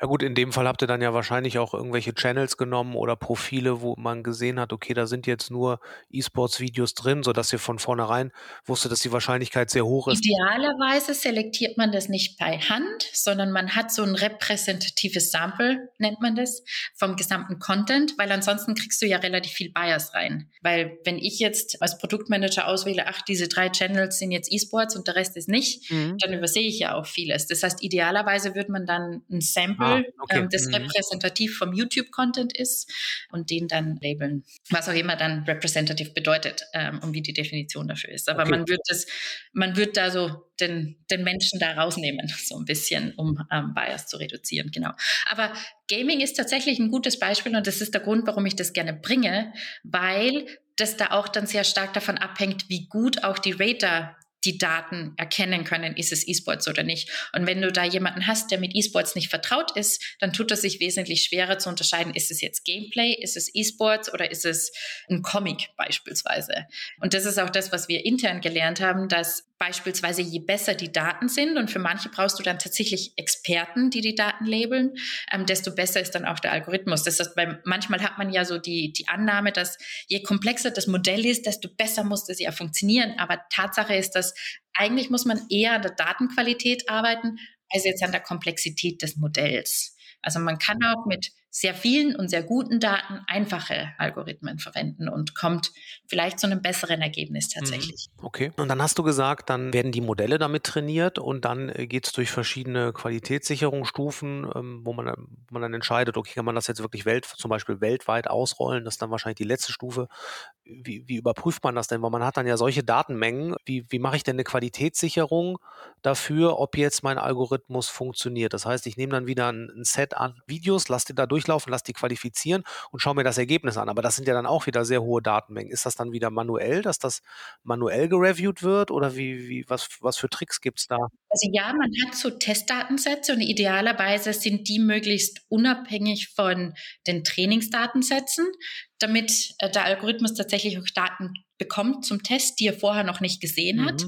Ja gut, in dem Fall habt ihr dann ja wahrscheinlich auch irgendwelche Channels genommen oder Profile, wo man gesehen hat, okay, da sind jetzt nur E-Sports-Videos drin, sodass ihr von vornherein wusstet, dass die Wahrscheinlichkeit sehr hoch ist. Idealerweise selektiert man das nicht bei Hand, sondern man hat so ein repräsentatives Sample, nennt man das, vom gesamten Content, weil ansonsten kriegst du ja relativ viel Bias rein. Weil wenn ich jetzt als Produktmanager auswähle, ach, diese drei Channels sind jetzt E-Sports und der Rest ist nicht, mhm. dann übersehe ich ja auch vieles. Das heißt, idealerweise würde man dann ein Sample, ah, okay. ähm, das mhm. repräsentativ vom YouTube-Content ist und den dann labeln, was auch immer dann representative bedeutet ähm, und wie die Definition dafür ist. Aber okay. man wird das, man wird da so den, den Menschen da rausnehmen, so ein bisschen, um ähm, Bias zu reduzieren, genau. Aber Gaming ist tatsächlich ein gutes Beispiel und das ist der Grund, warum ich das gerne bringe, weil das da auch dann sehr stark davon abhängt, wie gut auch die Rater die Daten erkennen können, ist es E-Sports oder nicht. Und wenn du da jemanden hast, der mit E-Sports nicht vertraut ist, dann tut es sich wesentlich schwerer zu unterscheiden, ist es jetzt Gameplay, ist es E-Sports oder ist es ein Comic beispielsweise. Und das ist auch das, was wir intern gelernt haben, dass beispielsweise je besser die Daten sind und für manche brauchst du dann tatsächlich Experten, die die Daten labeln, ähm, desto besser ist dann auch der Algorithmus. Das heißt, weil manchmal hat man ja so die, die Annahme, dass je komplexer das Modell ist, desto besser muss es ja funktionieren. Aber Tatsache ist, dass eigentlich muss man eher an der Datenqualität arbeiten, als jetzt an der Komplexität des Modells. Also man kann auch mit sehr vielen und sehr guten Daten einfache Algorithmen verwenden und kommt vielleicht zu einem besseren Ergebnis mhm. tatsächlich. Okay. Und dann hast du gesagt, dann werden die Modelle damit trainiert und dann äh, geht es durch verschiedene Qualitätssicherungsstufen, ähm, wo, man, wo man dann entscheidet, okay, kann man das jetzt wirklich welt, zum Beispiel weltweit ausrollen? Das ist dann wahrscheinlich die letzte Stufe. Wie, wie überprüft man das denn? Weil man hat dann ja solche Datenmengen. Wie, wie mache ich denn eine Qualitätssicherung dafür, ob jetzt mein Algorithmus funktioniert? Das heißt, ich nehme dann wieder ein, ein Set an Videos, lasse die da durch durchlaufen, lasse die qualifizieren und schaue mir das Ergebnis an. Aber das sind ja dann auch wieder sehr hohe Datenmengen. Ist das dann wieder manuell, dass das manuell gereviewt wird oder wie, wie, was, was für Tricks gibt es da? Also ja, man hat so Testdatensätze und idealerweise sind die möglichst unabhängig von den Trainingsdatensätzen, damit äh, der Algorithmus tatsächlich auch Daten bekommt zum Test, die er vorher noch nicht gesehen mhm. hat.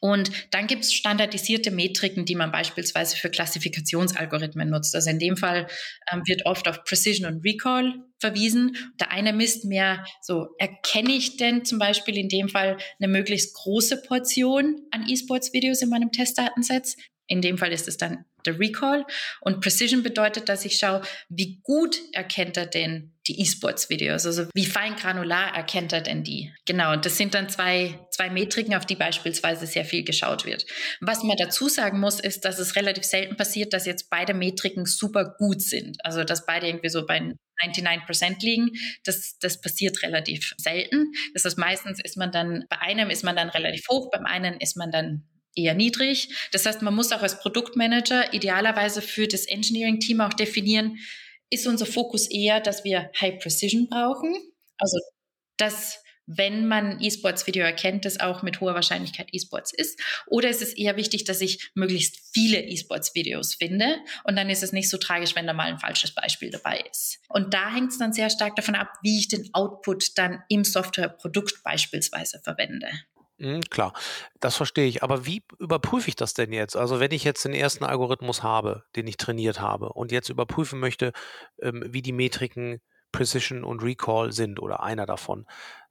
Und dann gibt es standardisierte Metriken, die man beispielsweise für Klassifikationsalgorithmen nutzt. Also in dem Fall ähm, wird oft auf Precision und Recall verwiesen. Der eine misst mehr so, erkenne ich denn zum Beispiel in dem Fall eine möglichst große Portion an E-Sports-Videos in meinem Testdatensatz? In dem Fall ist es dann der Recall. Und Precision bedeutet, dass ich schaue, wie gut erkennt er denn die E-Sports-Videos, also wie fein granular erkennt er denn die. Genau, und das sind dann zwei, zwei Metriken, auf die beispielsweise sehr viel geschaut wird. Was man dazu sagen muss, ist, dass es relativ selten passiert, dass jetzt beide Metriken super gut sind. Also, dass beide irgendwie so bei 99% liegen. Das, das passiert relativ selten. Das heißt, meistens ist man dann, bei einem ist man dann relativ hoch, beim einen ist man dann eher niedrig. Das heißt, man muss auch als Produktmanager idealerweise für das Engineering-Team auch definieren, ist unser Fokus eher, dass wir High Precision brauchen. Also, dass wenn man E-Sports-Video erkennt, das auch mit hoher Wahrscheinlichkeit E-Sports ist. Oder ist es eher wichtig, dass ich möglichst viele E-Sports-Videos finde und dann ist es nicht so tragisch, wenn da mal ein falsches Beispiel dabei ist. Und da hängt es dann sehr stark davon ab, wie ich den Output dann im Softwareprodukt beispielsweise verwende. Mhm, klar, das verstehe ich. Aber wie überprüfe ich das denn jetzt? Also wenn ich jetzt den ersten Algorithmus habe, den ich trainiert habe und jetzt überprüfen möchte, ähm, wie die Metriken Precision und Recall sind oder einer davon,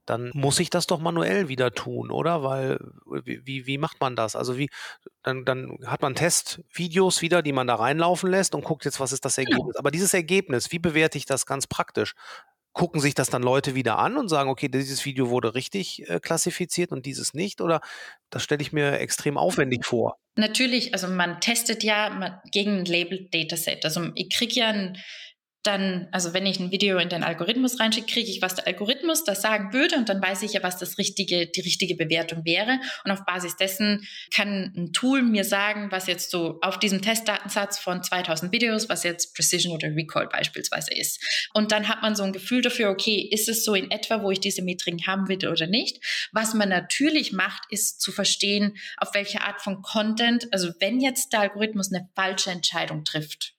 dann muss ich das doch manuell wieder tun, oder? Weil, wie, wie macht man das? Also wie, dann, dann hat man Testvideos wieder, die man da reinlaufen lässt und guckt jetzt, was ist das genau. Ergebnis. Aber dieses Ergebnis, wie bewerte ich das ganz praktisch? Gucken sich das dann Leute wieder an und sagen, okay, dieses Video wurde richtig äh, klassifiziert und dieses nicht? Oder das stelle ich mir extrem aufwendig vor? Natürlich, also man testet ja gegen ein Label Dataset. Also ich kriege ja ein dann, also wenn ich ein Video in den Algorithmus reinschicke, kriege ich, was der Algorithmus da sagen würde und dann weiß ich ja, was das richtige, die richtige Bewertung wäre. Und auf Basis dessen kann ein Tool mir sagen, was jetzt so auf diesem Testdatensatz von 2000 Videos, was jetzt Precision oder Recall beispielsweise ist. Und dann hat man so ein Gefühl dafür, okay, ist es so in etwa, wo ich diese Metriken haben will oder nicht? Was man natürlich macht, ist zu verstehen, auf welche Art von Content, also wenn jetzt der Algorithmus eine falsche Entscheidung trifft,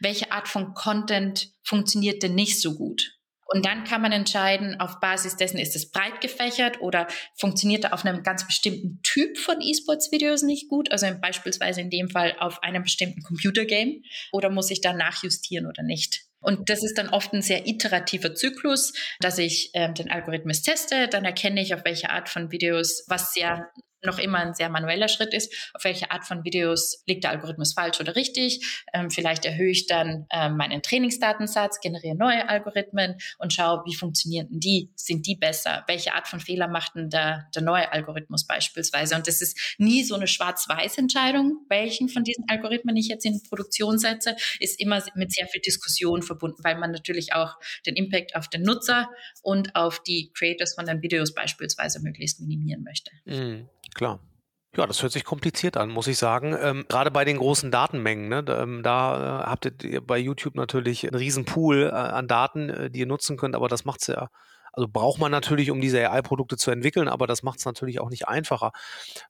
welche Art von Content funktioniert denn nicht so gut? Und dann kann man entscheiden, auf Basis dessen ist es breit gefächert oder funktioniert er auf einem ganz bestimmten Typ von E-Sports-Videos nicht gut, also beispielsweise in dem Fall auf einem bestimmten Computergame oder muss ich da nachjustieren oder nicht. Und das ist dann oft ein sehr iterativer Zyklus, dass ich ähm, den Algorithmus teste, dann erkenne ich, auf welche Art von Videos was sehr noch immer ein sehr manueller Schritt ist, auf welche Art von Videos liegt der Algorithmus falsch oder richtig. Ähm, vielleicht erhöhe ich dann ähm, meinen Trainingsdatensatz, generiere neue Algorithmen und schaue, wie funktionieren die? Sind die besser? Welche Art von Fehler macht denn der, der neue Algorithmus beispielsweise? Und das ist nie so eine Schwarz-Weiß-Entscheidung, welchen von diesen Algorithmen ich jetzt in Produktion setze, ist immer mit sehr viel Diskussion verbunden, weil man natürlich auch den Impact auf den Nutzer und auf die Creators von den Videos beispielsweise möglichst minimieren möchte. Mhm, klar. Ja, das hört sich kompliziert an, muss ich sagen. Ähm, gerade bei den großen Datenmengen, ne, da, ähm, da äh, habt ihr bei YouTube natürlich einen riesen Pool äh, an Daten, äh, die ihr nutzen könnt, aber das macht es ja, also braucht man natürlich, um diese AI-Produkte zu entwickeln, aber das macht es natürlich auch nicht einfacher.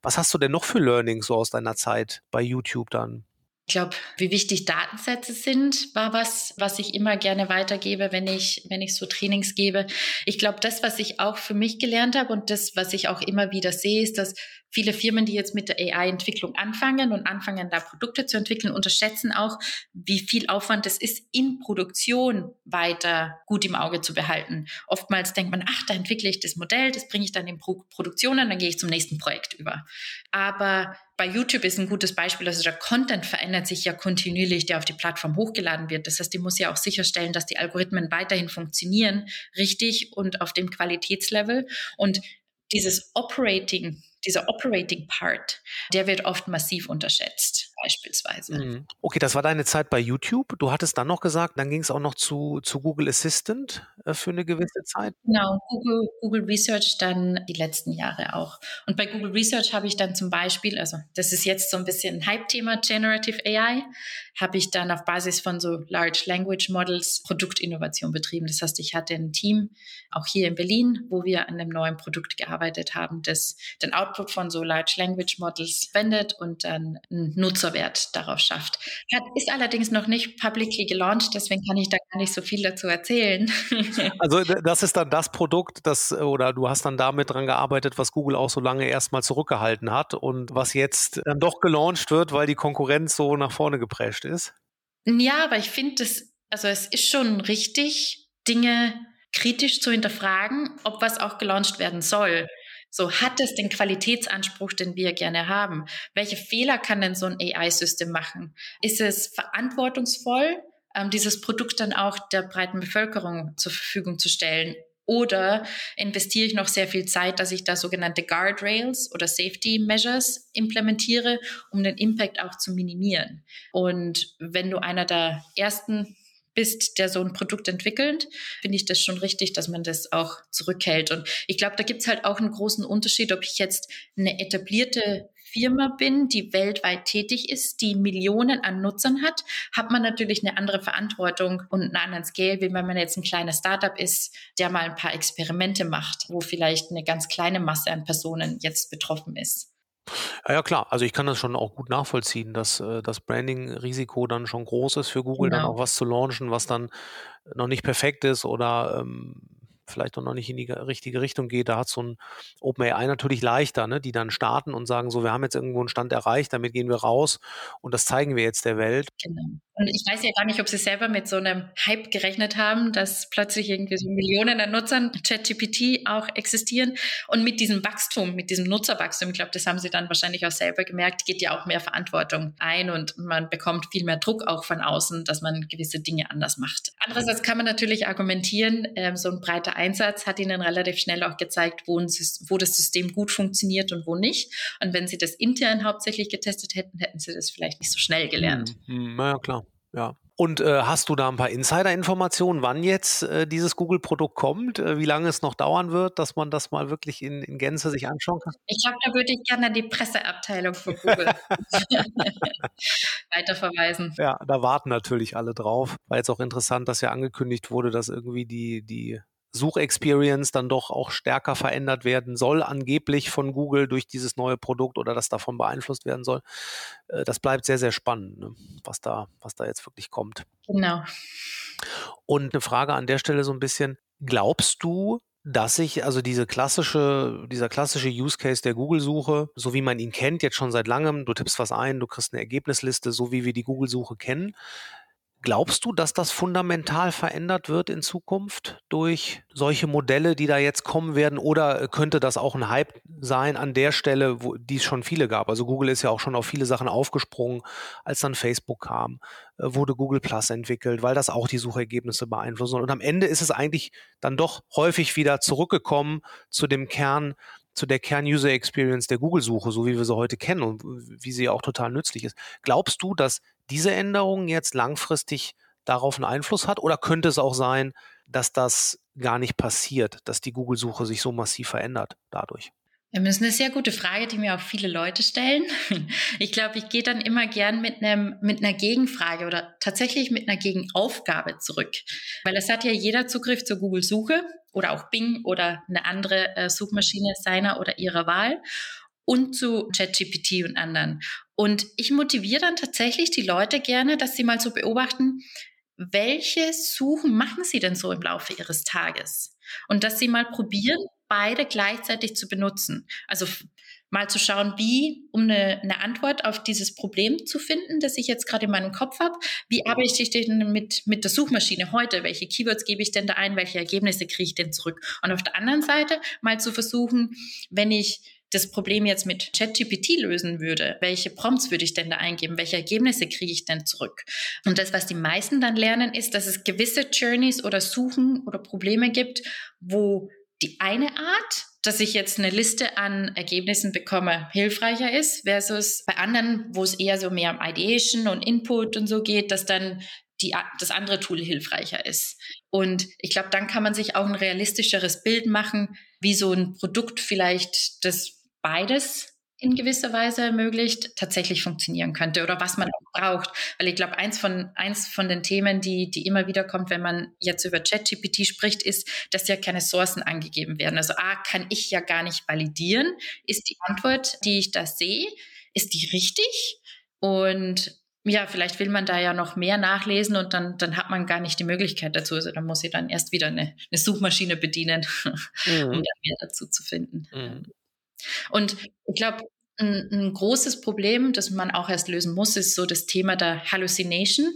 Was hast du denn noch für Learnings so aus deiner Zeit bei YouTube dann? Ich glaube, wie wichtig Datensätze sind, war was, was ich immer gerne weitergebe, wenn ich, wenn ich so Trainings gebe. Ich glaube, das, was ich auch für mich gelernt habe und das, was ich auch immer wieder sehe, ist, dass viele Firmen, die jetzt mit der AI-Entwicklung anfangen und anfangen, da Produkte zu entwickeln, unterschätzen auch, wie viel Aufwand es ist, in Produktion weiter gut im Auge zu behalten. Oftmals denkt man, ach, da entwickle ich das Modell, das bringe ich dann in Pro Produktion an, dann gehe ich zum nächsten Projekt über. Aber bei YouTube ist ein gutes Beispiel, also der Content verändert sich ja kontinuierlich, der auf die Plattform hochgeladen wird. Das heißt, die muss ja auch sicherstellen, dass die Algorithmen weiterhin funktionieren, richtig und auf dem Qualitätslevel. Und dieses Operating, dieser Operating Part, der wird oft massiv unterschätzt beispielsweise. Mhm. Okay, das war deine Zeit bei YouTube. Du hattest dann noch gesagt, dann ging es auch noch zu, zu Google Assistant äh, für eine gewisse Zeit. Genau, Google, Google Research dann die letzten Jahre auch. Und bei Google Research habe ich dann zum Beispiel, also das ist jetzt so ein bisschen ein Hype-Thema, Generative AI, habe ich dann auf Basis von so Large Language Models Produktinnovation betrieben. Das heißt, ich hatte ein Team, auch hier in Berlin, wo wir an einem neuen Produkt gearbeitet haben, das den Output von so Large Language Models wendet und dann einen Nutzer Nutzerwert darauf schafft. Hat, ist allerdings noch nicht publicly gelauncht, deswegen kann ich da gar nicht so viel dazu erzählen. Also das ist dann das Produkt, das oder du hast dann damit dran gearbeitet, was Google auch so lange erstmal zurückgehalten hat und was jetzt dann doch gelauncht wird, weil die Konkurrenz so nach vorne geprescht ist. Ja, aber ich finde es, also es ist schon richtig, Dinge kritisch zu hinterfragen, ob was auch gelauncht werden soll. So hat es den Qualitätsanspruch, den wir gerne haben? Welche Fehler kann denn so ein AI-System machen? Ist es verantwortungsvoll, ähm, dieses Produkt dann auch der breiten Bevölkerung zur Verfügung zu stellen? Oder investiere ich noch sehr viel Zeit, dass ich da sogenannte Guardrails oder Safety Measures implementiere, um den Impact auch zu minimieren? Und wenn du einer der ersten bist, der so ein Produkt entwickelt, finde ich das schon richtig, dass man das auch zurückhält. Und ich glaube, da gibt es halt auch einen großen Unterschied, ob ich jetzt eine etablierte Firma bin, die weltweit tätig ist, die Millionen an Nutzern hat, hat man natürlich eine andere Verantwortung und einen anderen Scale, wie wenn man jetzt ein kleines Startup ist, der mal ein paar Experimente macht, wo vielleicht eine ganz kleine Masse an Personen jetzt betroffen ist. Ja, ja, klar. Also ich kann das schon auch gut nachvollziehen, dass äh, das Branding-Risiko dann schon groß ist für Google, dann genau. auch was zu launchen, was dann noch nicht perfekt ist oder ähm, vielleicht noch nicht in die richtige Richtung geht. Da hat so ein OpenAI natürlich leichter, ne? die dann starten und sagen, so, wir haben jetzt irgendwo einen Stand erreicht, damit gehen wir raus und das zeigen wir jetzt der Welt. Genau. Und ich weiß ja gar nicht, ob Sie selber mit so einem Hype gerechnet haben, dass plötzlich irgendwie so Millionen an Nutzern ChatGPT auch existieren. Und mit diesem Wachstum, mit diesem Nutzerwachstum, ich glaube, das haben Sie dann wahrscheinlich auch selber gemerkt, geht ja auch mehr Verantwortung ein und man bekommt viel mehr Druck auch von außen, dass man gewisse Dinge anders macht. Andererseits kann man natürlich argumentieren, ähm, so ein breiter Einsatz hat Ihnen relativ schnell auch gezeigt, wo, wo das System gut funktioniert und wo nicht. Und wenn Sie das intern hauptsächlich getestet hätten, hätten Sie das vielleicht nicht so schnell gelernt. Hm, na ja, klar. Ja. Und äh, hast du da ein paar Insider-Informationen, wann jetzt äh, dieses Google-Produkt kommt, äh, wie lange es noch dauern wird, dass man das mal wirklich in, in Gänze sich anschauen kann? Ich glaube, da würde ich gerne die Presseabteilung von Google weiterverweisen. Ja, da warten natürlich alle drauf. War jetzt auch interessant, dass ja angekündigt wurde, dass irgendwie die, die Suchexperience dann doch auch stärker verändert werden soll, angeblich von Google durch dieses neue Produkt oder das davon beeinflusst werden soll. Äh, das bleibt sehr, sehr spannend, ne? was, da, was da jetzt wirklich kommt. Genau. Und eine Frage an der Stelle so ein bisschen, glaubst du, dass sich also diese klassische, dieser klassische Use Case der Google-Suche, so wie man ihn kennt, jetzt schon seit langem, du tippst was ein, du kriegst eine Ergebnisliste, so wie wir die Google-Suche kennen, Glaubst du, dass das fundamental verändert wird in Zukunft durch solche Modelle, die da jetzt kommen werden? Oder könnte das auch ein Hype sein an der Stelle, wo die es schon viele gab? Also Google ist ja auch schon auf viele Sachen aufgesprungen, als dann Facebook kam, äh, wurde Google Plus entwickelt, weil das auch die Suchergebnisse beeinflusst. Und am Ende ist es eigentlich dann doch häufig wieder zurückgekommen zu dem Kern, zu der Kern-User-Experience der Google-Suche, so wie wir sie heute kennen und wie sie auch total nützlich ist. Glaubst du, dass diese Änderung jetzt langfristig darauf einen Einfluss hat? Oder könnte es auch sein, dass das gar nicht passiert, dass die Google-Suche sich so massiv verändert dadurch? Das ist eine sehr gute Frage, die mir auch viele Leute stellen. Ich glaube, ich gehe dann immer gern mit einem, mit einer Gegenfrage oder tatsächlich mit einer Gegenaufgabe zurück. Weil es hat ja jeder Zugriff zur Google-Suche oder auch Bing oder eine andere äh, Suchmaschine seiner oder ihrer Wahl und zu ChatGPT und anderen. Und ich motiviere dann tatsächlich die Leute gerne, dass sie mal so beobachten, welche Suchen machen sie denn so im Laufe ihres Tages? Und dass sie mal probieren, beide gleichzeitig zu benutzen. Also mal zu schauen, wie, um eine, eine Antwort auf dieses Problem zu finden, das ich jetzt gerade in meinem Kopf habe, wie arbeite ich denn mit, mit der Suchmaschine heute? Welche Keywords gebe ich denn da ein? Welche Ergebnisse kriege ich denn zurück? Und auf der anderen Seite mal zu versuchen, wenn ich das Problem jetzt mit ChatGPT lösen würde, welche Prompts würde ich denn da eingeben? Welche Ergebnisse kriege ich denn zurück? Und das, was die meisten dann lernen, ist, dass es gewisse Journeys oder Suchen oder Probleme gibt, wo die eine Art, dass ich jetzt eine Liste an Ergebnissen bekomme, hilfreicher ist, versus bei anderen, wo es eher so mehr um Ideation und Input und so geht, dass dann die, das andere Tool hilfreicher ist. Und ich glaube, dann kann man sich auch ein realistischeres Bild machen, wie so ein Produkt vielleicht das beides in gewisser Weise ermöglicht, tatsächlich funktionieren könnte oder was man auch braucht. Weil ich glaube, eins von, eins von den Themen, die, die immer wieder kommt, wenn man jetzt über ChatGPT spricht, ist, dass ja keine Sourcen angegeben werden. Also A, kann ich ja gar nicht validieren. Ist die Antwort, die ich da sehe, ist die richtig? Und ja, vielleicht will man da ja noch mehr nachlesen und dann, dann hat man gar nicht die Möglichkeit dazu. Also dann muss ich dann erst wieder eine, eine Suchmaschine bedienen, mhm. um da mehr dazu zu finden. Mhm. Und ich glaube, ein, ein, großes Problem, das man auch erst lösen muss, ist so das Thema der Hallucination.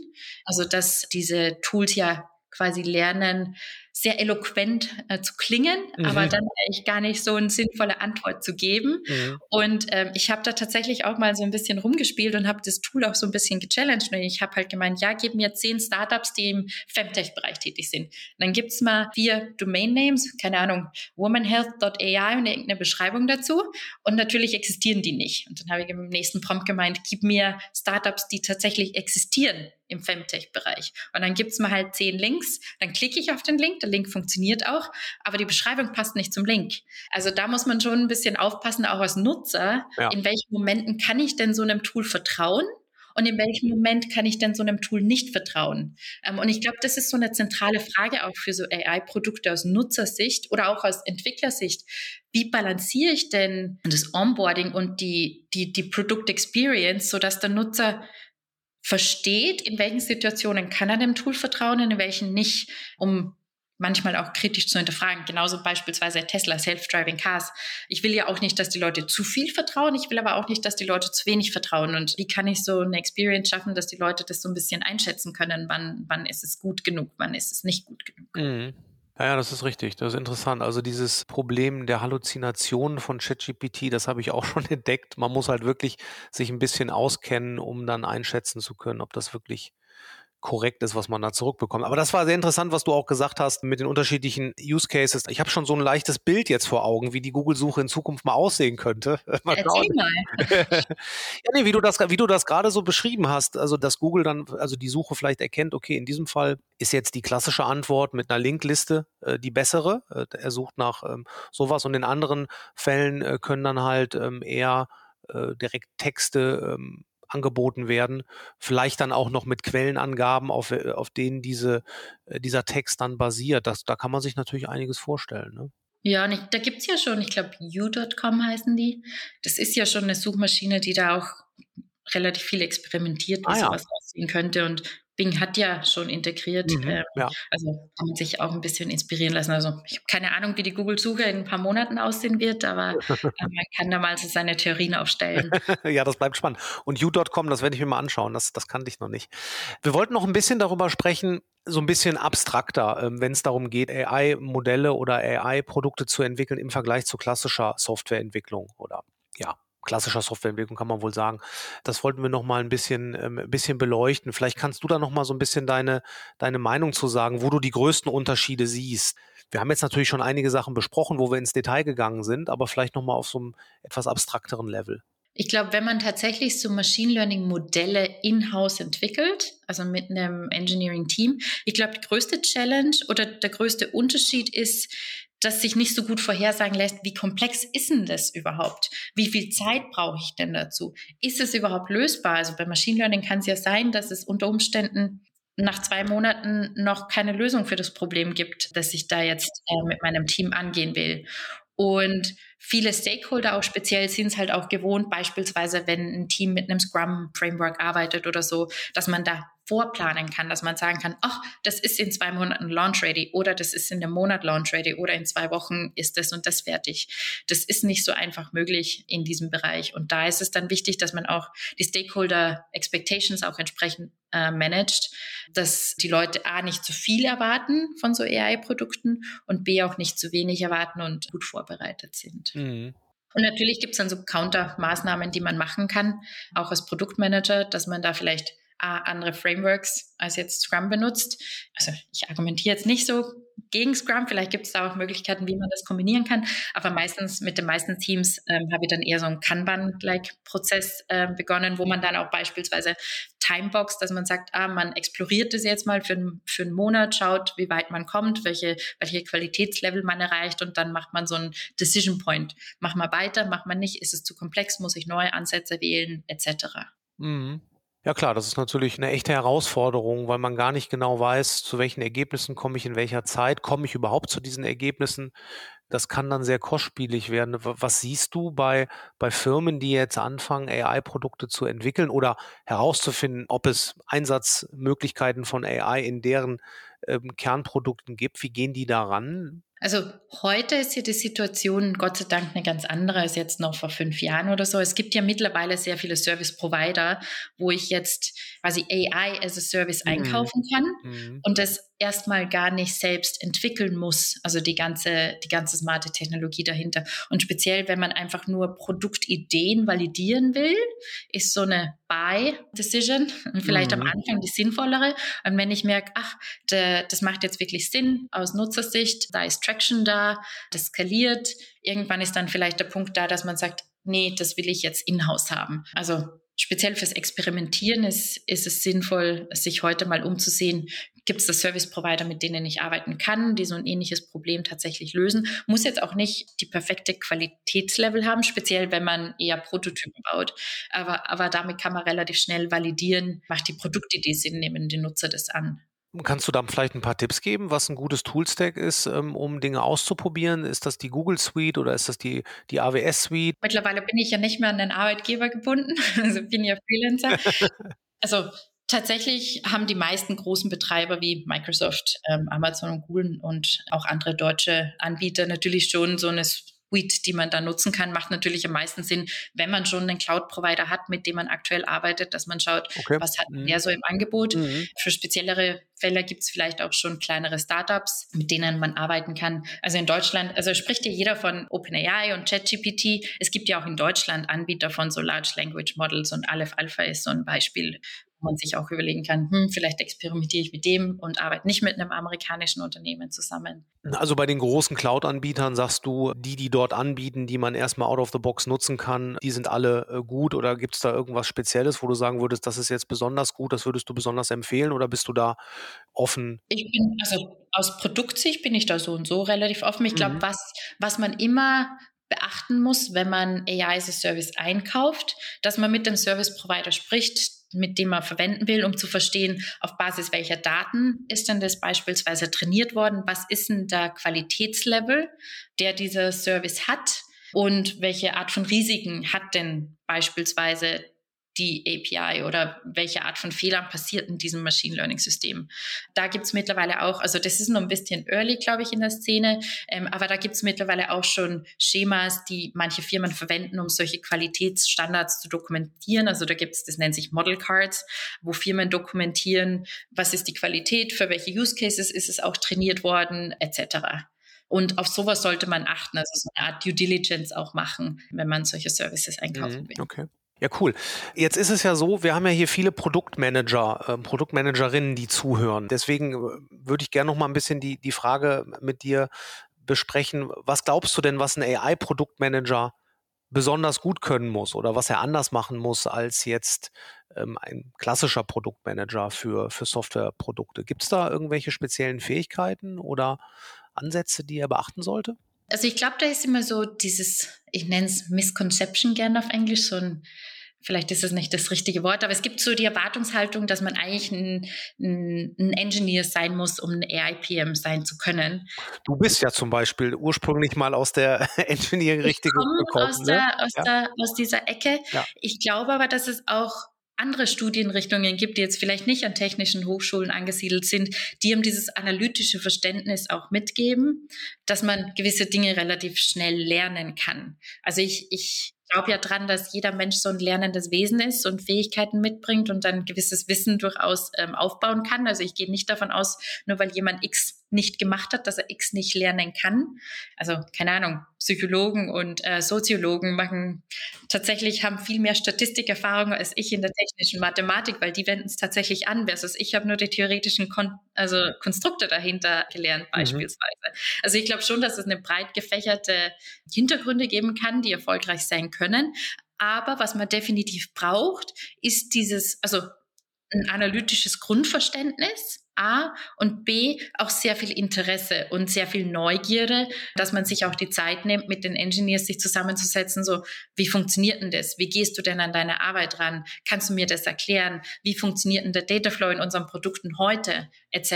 Also, dass diese Tools ja quasi lernen, sehr eloquent äh, zu klingen, mhm. aber dann eigentlich gar nicht so eine sinnvolle Antwort zu geben. Mhm. Und ähm, ich habe da tatsächlich auch mal so ein bisschen rumgespielt und habe das Tool auch so ein bisschen gechallenged. Und ich habe halt gemeint, ja, gib mir zehn Startups, die im Femtech-Bereich tätig sind. Und dann gibt's mal vier Domain-Names, keine Ahnung, womanhealth.ai und irgendeine Beschreibung dazu. Und natürlich existieren die nicht. Und dann habe ich im nächsten Prompt gemeint, gib mir Startups, die tatsächlich existieren im Femtech-Bereich. Und dann gibt's mal halt zehn Links, dann klicke ich auf den Link, der Link funktioniert auch, aber die Beschreibung passt nicht zum Link. Also da muss man schon ein bisschen aufpassen, auch als Nutzer, ja. in welchen Momenten kann ich denn so einem Tool vertrauen? Und in welchem Moment kann ich denn so einem Tool nicht vertrauen? Ähm, und ich glaube, das ist so eine zentrale Frage auch für so AI-Produkte aus Nutzersicht oder auch aus Entwicklersicht. Wie balanciere ich denn das Onboarding und die, die, die Produkt-Experience, sodass der Nutzer versteht, in welchen Situationen kann er dem Tool vertrauen, in welchen nicht, um manchmal auch kritisch zu hinterfragen. Genauso beispielsweise Tesla, Self-Driving Cars. Ich will ja auch nicht, dass die Leute zu viel vertrauen. Ich will aber auch nicht, dass die Leute zu wenig vertrauen. Und wie kann ich so eine Experience schaffen, dass die Leute das so ein bisschen einschätzen können? Wann, wann ist es gut genug? Wann ist es nicht gut genug? Mhm. Ja, ja, das ist richtig. Das ist interessant. Also dieses Problem der Halluzination von ChatGPT, das habe ich auch schon entdeckt. Man muss halt wirklich sich ein bisschen auskennen, um dann einschätzen zu können, ob das wirklich korrekt ist, was man da zurückbekommt. Aber das war sehr interessant, was du auch gesagt hast mit den unterschiedlichen Use Cases. Ich habe schon so ein leichtes Bild jetzt vor Augen, wie die Google-Suche in Zukunft mal aussehen könnte. mal Erzähl mal. ja, nee, wie du das, wie du das gerade so beschrieben hast, also dass Google dann, also die Suche vielleicht erkennt, okay, in diesem Fall ist jetzt die klassische Antwort mit einer Linkliste äh, die bessere. Äh, er sucht nach ähm, sowas und in anderen Fällen äh, können dann halt ähm, eher äh, direkt Texte ähm, angeboten werden. Vielleicht dann auch noch mit Quellenangaben, auf, äh, auf denen diese, äh, dieser Text dann basiert. Das, da kann man sich natürlich einiges vorstellen. Ne? Ja, und ich, da gibt's ja schon, ich glaube, u.com heißen die. Das ist ja schon eine Suchmaschine, die da auch relativ viel experimentiert, wie ah, ja. sowas aussehen könnte. Und Bing hat ja schon integriert. Mhm, ähm, ja. Also kann man sich auch ein bisschen inspirieren lassen. Also ich habe keine Ahnung, wie die Google-Suche in ein paar Monaten aussehen wird, aber äh, man kann da mal so seine Theorien aufstellen. ja, das bleibt spannend. Und U.com, das werde ich mir mal anschauen. Das, das kannte ich noch nicht. Wir wollten noch ein bisschen darüber sprechen, so ein bisschen abstrakter, ähm, wenn es darum geht, AI-Modelle oder AI-Produkte zu entwickeln im Vergleich zu klassischer Softwareentwicklung oder ja, klassischer Softwareentwicklung kann man wohl sagen. Das wollten wir noch mal ein bisschen, ähm, ein bisschen beleuchten. Vielleicht kannst du da noch mal so ein bisschen deine, deine Meinung zu sagen, wo du die größten Unterschiede siehst. Wir haben jetzt natürlich schon einige Sachen besprochen, wo wir ins Detail gegangen sind, aber vielleicht noch mal auf so einem etwas abstrakteren Level. Ich glaube, wenn man tatsächlich so Machine Learning Modelle in-house entwickelt, also mit einem Engineering Team, ich glaube, die größte Challenge oder der größte Unterschied ist, dass sich nicht so gut vorhersagen lässt, wie komplex ist denn das überhaupt? Wie viel Zeit brauche ich denn dazu? Ist es überhaupt lösbar? Also bei Machine Learning kann es ja sein, dass es unter Umständen nach zwei Monaten noch keine Lösung für das Problem gibt, das ich da jetzt äh, mit meinem Team angehen will. Und viele Stakeholder, auch speziell, sind es halt auch gewohnt, beispielsweise wenn ein Team mit einem Scrum-Framework arbeitet oder so, dass man da vorplanen kann, dass man sagen kann, ach, das ist in zwei Monaten launch ready oder das ist in einem Monat launch ready oder in zwei Wochen ist das und das fertig. Das ist nicht so einfach möglich in diesem Bereich. Und da ist es dann wichtig, dass man auch die Stakeholder Expectations auch entsprechend äh, managt, dass die Leute A nicht zu viel erwarten von so AI-Produkten und B auch nicht zu wenig erwarten und gut vorbereitet sind. Mhm. Und natürlich gibt es dann so Counter-Maßnahmen, die man machen kann, auch als Produktmanager, dass man da vielleicht andere Frameworks als jetzt Scrum benutzt. Also ich argumentiere jetzt nicht so gegen Scrum, vielleicht gibt es da auch Möglichkeiten, wie man das kombinieren kann, aber meistens mit den meisten Teams ähm, habe ich dann eher so einen Kanban-like-Prozess äh, begonnen, wo man dann auch beispielsweise Timebox, dass man sagt, ah, man exploriert das jetzt mal für, für einen Monat, schaut, wie weit man kommt, welche, welche Qualitätslevel man erreicht und dann macht man so einen Decision Point. Mach mal weiter, mach mal nicht, ist es zu komplex, muss ich neue Ansätze wählen, etc. Mhm. Ja klar, das ist natürlich eine echte Herausforderung, weil man gar nicht genau weiß, zu welchen Ergebnissen komme ich in welcher Zeit, komme ich überhaupt zu diesen Ergebnissen. Das kann dann sehr kostspielig werden. Was siehst du bei, bei Firmen, die jetzt anfangen, AI-Produkte zu entwickeln oder herauszufinden, ob es Einsatzmöglichkeiten von AI in deren ähm, Kernprodukten gibt? Wie gehen die daran? Also heute ist ja die Situation Gott sei Dank eine ganz andere als jetzt noch vor fünf Jahren oder so. Es gibt ja mittlerweile sehr viele Service Provider, wo ich jetzt quasi AI as a Service mhm. einkaufen kann mhm. und das erstmal gar nicht selbst entwickeln muss. Also die ganze, die ganze smarte Technologie dahinter. Und speziell, wenn man einfach nur Produktideen validieren will, ist so eine Buy-Decision vielleicht mhm. am Anfang die sinnvollere. Und wenn ich merke, ach, de, das macht jetzt wirklich Sinn aus Nutzersicht, da ist Traction da, das skaliert, irgendwann ist dann vielleicht der Punkt da, dass man sagt, nee, das will ich jetzt in-house haben. Also speziell fürs Experimentieren ist, ist es sinnvoll, sich heute mal umzusehen, gibt es da Service Provider, mit denen ich arbeiten kann, die so ein ähnliches Problem tatsächlich lösen. Muss jetzt auch nicht die perfekte Qualitätslevel haben, speziell wenn man eher Prototypen baut. Aber, aber damit kann man relativ schnell validieren, macht die Produktidee Sinn, nehmen die Nutzer das an. Kannst du da vielleicht ein paar Tipps geben, was ein gutes Toolstack ist, ähm, um Dinge auszuprobieren? Ist das die Google Suite oder ist das die, die AWS Suite? Mittlerweile bin ich ja nicht mehr an den Arbeitgeber gebunden, also bin ja Freelancer. also Tatsächlich haben die meisten großen Betreiber wie Microsoft, ähm, Amazon und Google und auch andere deutsche Anbieter natürlich schon so eine Suite, die man da nutzen kann, macht natürlich am meisten Sinn, wenn man schon einen Cloud-Provider hat, mit dem man aktuell arbeitet, dass man schaut, okay. was hat mhm. der so im Angebot. Mhm. Für speziellere Fälle gibt es vielleicht auch schon kleinere Startups, mit denen man arbeiten kann. Also in Deutschland, also spricht ja jeder von OpenAI und ChatGPT. Es gibt ja auch in Deutschland Anbieter von so Large Language Models und Aleph Alpha ist so ein Beispiel, man sich auch überlegen kann, hm, vielleicht experimentiere ich mit dem und arbeite nicht mit einem amerikanischen Unternehmen zusammen. Also bei den großen Cloud-Anbietern sagst du, die, die dort anbieten, die man erstmal out of the box nutzen kann, die sind alle äh, gut oder gibt es da irgendwas Spezielles, wo du sagen würdest, das ist jetzt besonders gut, das würdest du besonders empfehlen oder bist du da offen? Ich bin, also aus Produktsicht bin ich da so und so relativ offen. Ich glaube, mhm. was, was man immer beachten muss, wenn man AI as a Service einkauft, dass man mit dem Service Provider spricht, mit dem man verwenden will, um zu verstehen, auf Basis welcher Daten ist denn das beispielsweise trainiert worden, was ist denn der Qualitätslevel, der dieser Service hat? Und welche Art von Risiken hat denn beispielsweise die API oder welche Art von Fehlern passiert in diesem Machine Learning System. Da gibt es mittlerweile auch, also das ist noch ein bisschen early, glaube ich, in der Szene, ähm, aber da gibt es mittlerweile auch schon Schemas, die manche Firmen verwenden, um solche Qualitätsstandards zu dokumentieren. Also da gibt es, das nennt sich Model Cards, wo Firmen dokumentieren, was ist die Qualität, für welche Use Cases ist es auch trainiert worden, etc. Und auf sowas sollte man achten, also so eine Art Due Diligence auch machen, wenn man solche Services einkaufen mhm, will. Okay. Ja, cool. Jetzt ist es ja so, wir haben ja hier viele Produktmanager, äh, Produktmanagerinnen, die zuhören. Deswegen äh, würde ich gerne noch mal ein bisschen die, die Frage mit dir besprechen. Was glaubst du denn, was ein AI-Produktmanager besonders gut können muss oder was er anders machen muss als jetzt ähm, ein klassischer Produktmanager für, für Softwareprodukte? Gibt es da irgendwelche speziellen Fähigkeiten oder Ansätze, die er beachten sollte? Also ich glaube, da ist immer so dieses, ich nenne es Misconception gerne auf Englisch, so ein, vielleicht ist es nicht das richtige Wort, aber es gibt so die Erwartungshaltung, dass man eigentlich ein, ein, ein Engineer sein muss, um ein AIPM sein zu können. Du bist ja zum Beispiel ursprünglich mal aus der Engineering-Richtung gekommen. Aus, ne? aus, ja. aus dieser Ecke. Ja. Ich glaube aber, dass es auch andere Studienrichtungen gibt, die jetzt vielleicht nicht an technischen Hochschulen angesiedelt sind, die ihm dieses analytische Verständnis auch mitgeben, dass man gewisse Dinge relativ schnell lernen kann. Also ich, ich glaube ja dran, dass jeder Mensch so ein lernendes Wesen ist und Fähigkeiten mitbringt und dann gewisses Wissen durchaus ähm, aufbauen kann. Also ich gehe nicht davon aus, nur weil jemand X nicht gemacht hat, dass er X nicht lernen kann. Also keine Ahnung, Psychologen und äh, Soziologen machen tatsächlich haben viel mehr Statistikerfahrung als ich in der technischen Mathematik, weil die wenden es tatsächlich an. Versus ich habe nur die theoretischen Kon also Konstrukte dahinter gelernt mhm. beispielsweise. Also ich glaube schon, dass es eine breit gefächerte Hintergründe geben kann, die erfolgreich sein können. Aber was man definitiv braucht, ist dieses, also ein analytisches Grundverständnis A und B auch sehr viel Interesse und sehr viel Neugierde, dass man sich auch die Zeit nimmt, mit den Engineers sich zusammenzusetzen, so wie funktioniert denn das? Wie gehst du denn an deine Arbeit ran? Kannst du mir das erklären? Wie funktioniert denn der Dataflow in unseren Produkten heute? Etc.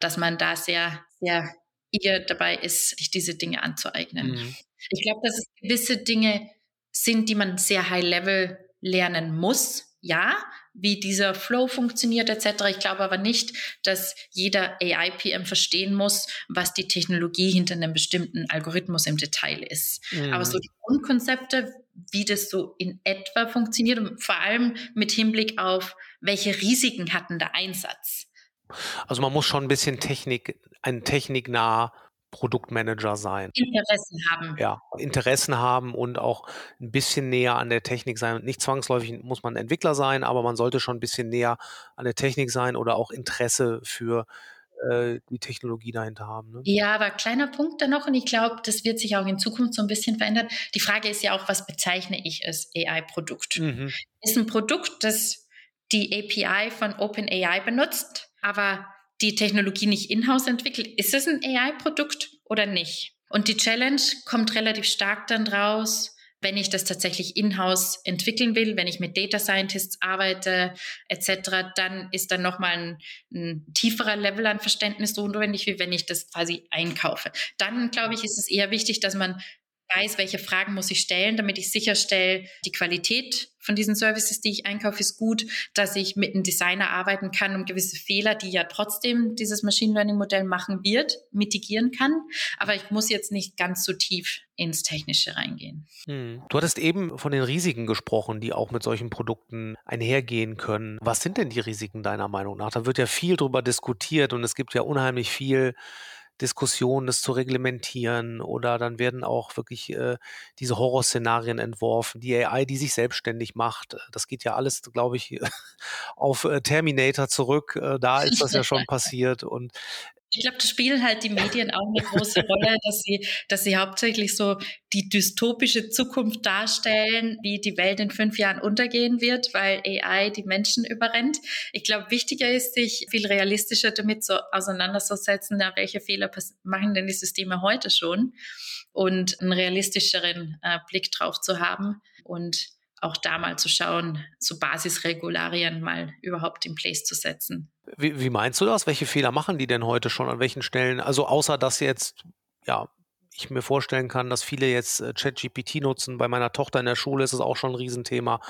Dass man da sehr, sehr eager dabei ist, sich diese Dinge anzueignen. Mhm. Ich glaube, dass es gewisse Dinge sind, die man sehr high level lernen muss, ja, wie dieser Flow funktioniert etc. Ich glaube aber nicht, dass jeder AI-PM verstehen muss, was die Technologie hinter einem bestimmten Algorithmus im Detail ist. Mhm. Aber so die Grundkonzepte, wie das so in etwa funktioniert und vor allem mit Hinblick auf, welche Risiken hatten der Einsatz. Also man muss schon ein bisschen Technik, ein techniknah Produktmanager sein. Interessen haben. Ja, Interessen haben und auch ein bisschen näher an der Technik sein. Nicht zwangsläufig muss man Entwickler sein, aber man sollte schon ein bisschen näher an der Technik sein oder auch Interesse für äh, die Technologie dahinter haben. Ne? Ja, aber kleiner Punkt da noch und ich glaube, das wird sich auch in Zukunft so ein bisschen verändern. Die Frage ist ja auch, was bezeichne ich als AI-Produkt? Mhm. Ist ein Produkt, das die API von OpenAI benutzt, aber die Technologie nicht in-house entwickelt, ist es ein AI-Produkt oder nicht? Und die Challenge kommt relativ stark dann draus, wenn ich das tatsächlich in-house entwickeln will, wenn ich mit Data Scientists arbeite etc., dann ist dann nochmal ein, ein tieferer Level an Verständnis notwendig, wie wenn ich das quasi einkaufe. Dann, glaube ich, ist es eher wichtig, dass man weiß, welche Fragen muss ich stellen, damit ich sicherstelle, die Qualität von diesen Services, die ich einkaufe, ist gut, dass ich mit einem Designer arbeiten kann, um gewisse Fehler, die ja trotzdem dieses Machine Learning Modell machen wird, mitigieren kann. Aber ich muss jetzt nicht ganz so tief ins Technische reingehen. Hm. Du hattest eben von den Risiken gesprochen, die auch mit solchen Produkten einhergehen können. Was sind denn die Risiken deiner Meinung nach? Da wird ja viel drüber diskutiert und es gibt ja unheimlich viel Diskussion, das zu reglementieren oder dann werden auch wirklich äh, diese Horrorszenarien entworfen, die AI, die sich selbstständig macht. Das geht ja alles, glaube ich, auf äh, Terminator zurück. Äh, da ist das ja schon passiert und ich glaube, da spielen halt die Medien auch eine große Rolle, dass sie, dass sie hauptsächlich so die dystopische Zukunft darstellen, wie die Welt in fünf Jahren untergehen wird, weil AI die Menschen überrennt. Ich glaube, wichtiger ist, sich viel realistischer damit so auseinanderzusetzen, ja, welche Fehler machen denn die Systeme heute schon und einen realistischeren äh, Blick drauf zu haben und auch da mal zu schauen, so Basisregularien mal überhaupt in place zu setzen. Wie, wie meinst du das? Welche Fehler machen die denn heute schon an welchen Stellen? Also außer dass jetzt ja ich mir vorstellen kann, dass viele jetzt äh, ChatGPT nutzen. Bei meiner Tochter in der Schule ist es auch schon ein Riesenthema.